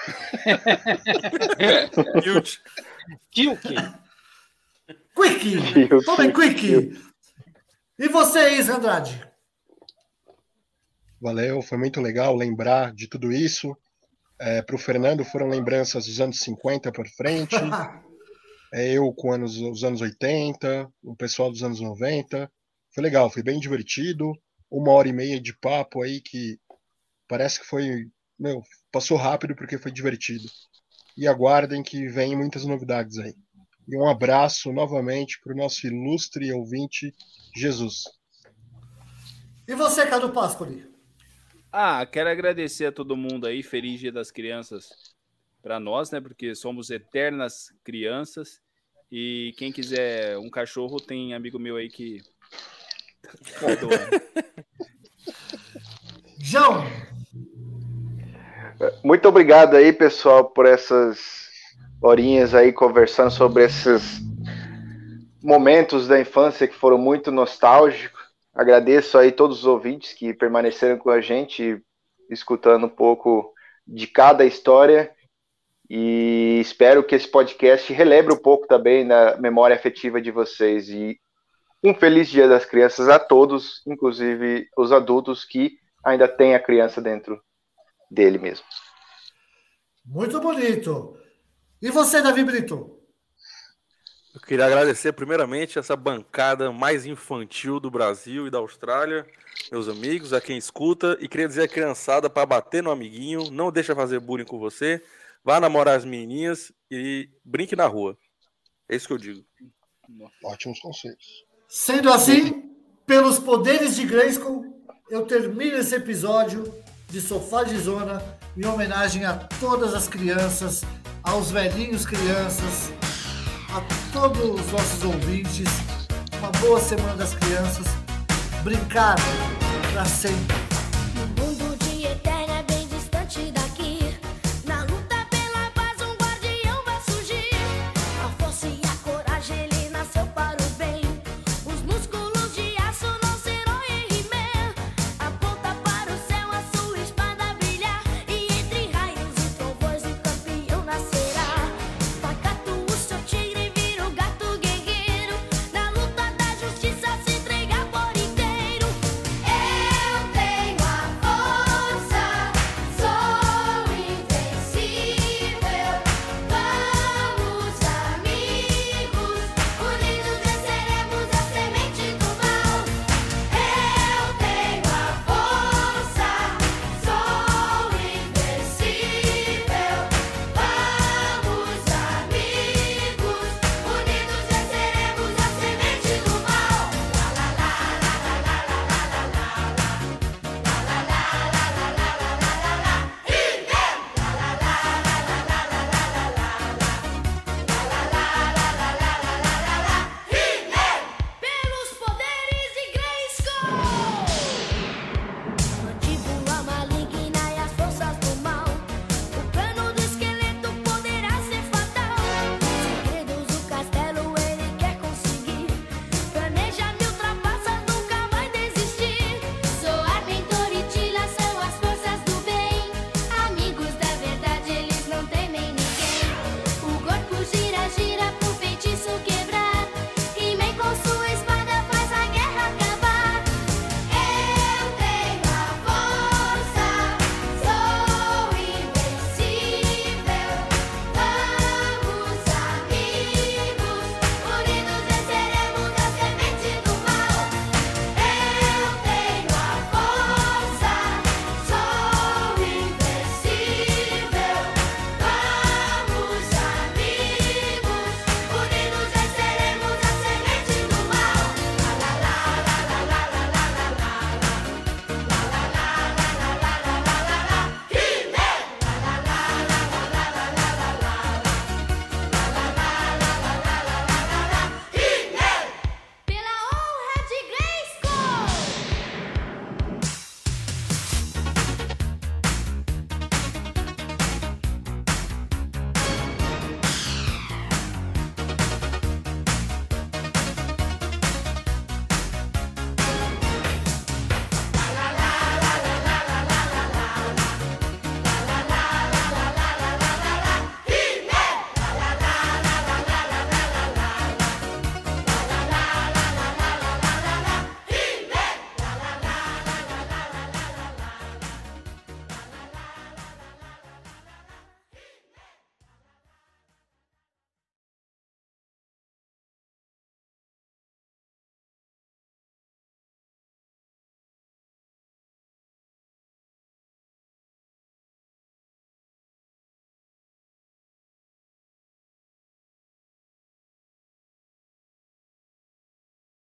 S1: [laughs]
S2: Kilt. Kilk.
S1: Quick! Tomem quick! E você, Isa Andrade?
S7: Valeu, foi muito legal lembrar de tudo isso. É, para o Fernando foram lembranças dos anos 50 para frente. [laughs] É, eu com anos, os anos 80, o pessoal dos anos 90. Foi legal, foi bem divertido. Uma hora e meia de papo aí que parece que foi. Meu, passou rápido porque foi divertido. E aguardem que vem muitas novidades aí. E um abraço novamente para o nosso ilustre ouvinte, Jesus.
S1: E você, Cadu Pascoli?
S12: Ah, quero agradecer a todo mundo aí. Feliz Dia das Crianças para nós, né? Porque somos eternas crianças. E quem quiser um cachorro, tem amigo meu aí que. [laughs]
S1: João!
S3: Muito obrigado aí, pessoal, por essas horinhas aí conversando sobre esses momentos da infância que foram muito nostálgicos. Agradeço aí todos os ouvintes que permaneceram com a gente, escutando um pouco de cada história. E espero que esse podcast relembre um pouco também na memória afetiva de vocês. E um feliz Dia das Crianças a todos, inclusive os adultos que ainda têm a criança dentro dele mesmo.
S1: Muito bonito. E você, Davi Brito?
S4: Eu queria agradecer primeiramente essa bancada mais infantil do Brasil e da Austrália, meus amigos, a quem escuta, e queria dizer à criançada para bater no amiguinho, não deixa fazer bullying com você, vá namorar as menininhas e brinque na rua. É isso que eu digo.
S7: Ótimos conselhos.
S1: Sendo assim, pelos poderes de Grayskull, eu termino esse episódio de Sofá de Zona em homenagem a todas as crianças, aos velhinhos crianças, a todos os nossos ouvintes. Uma boa semana das crianças. Brincar para sempre.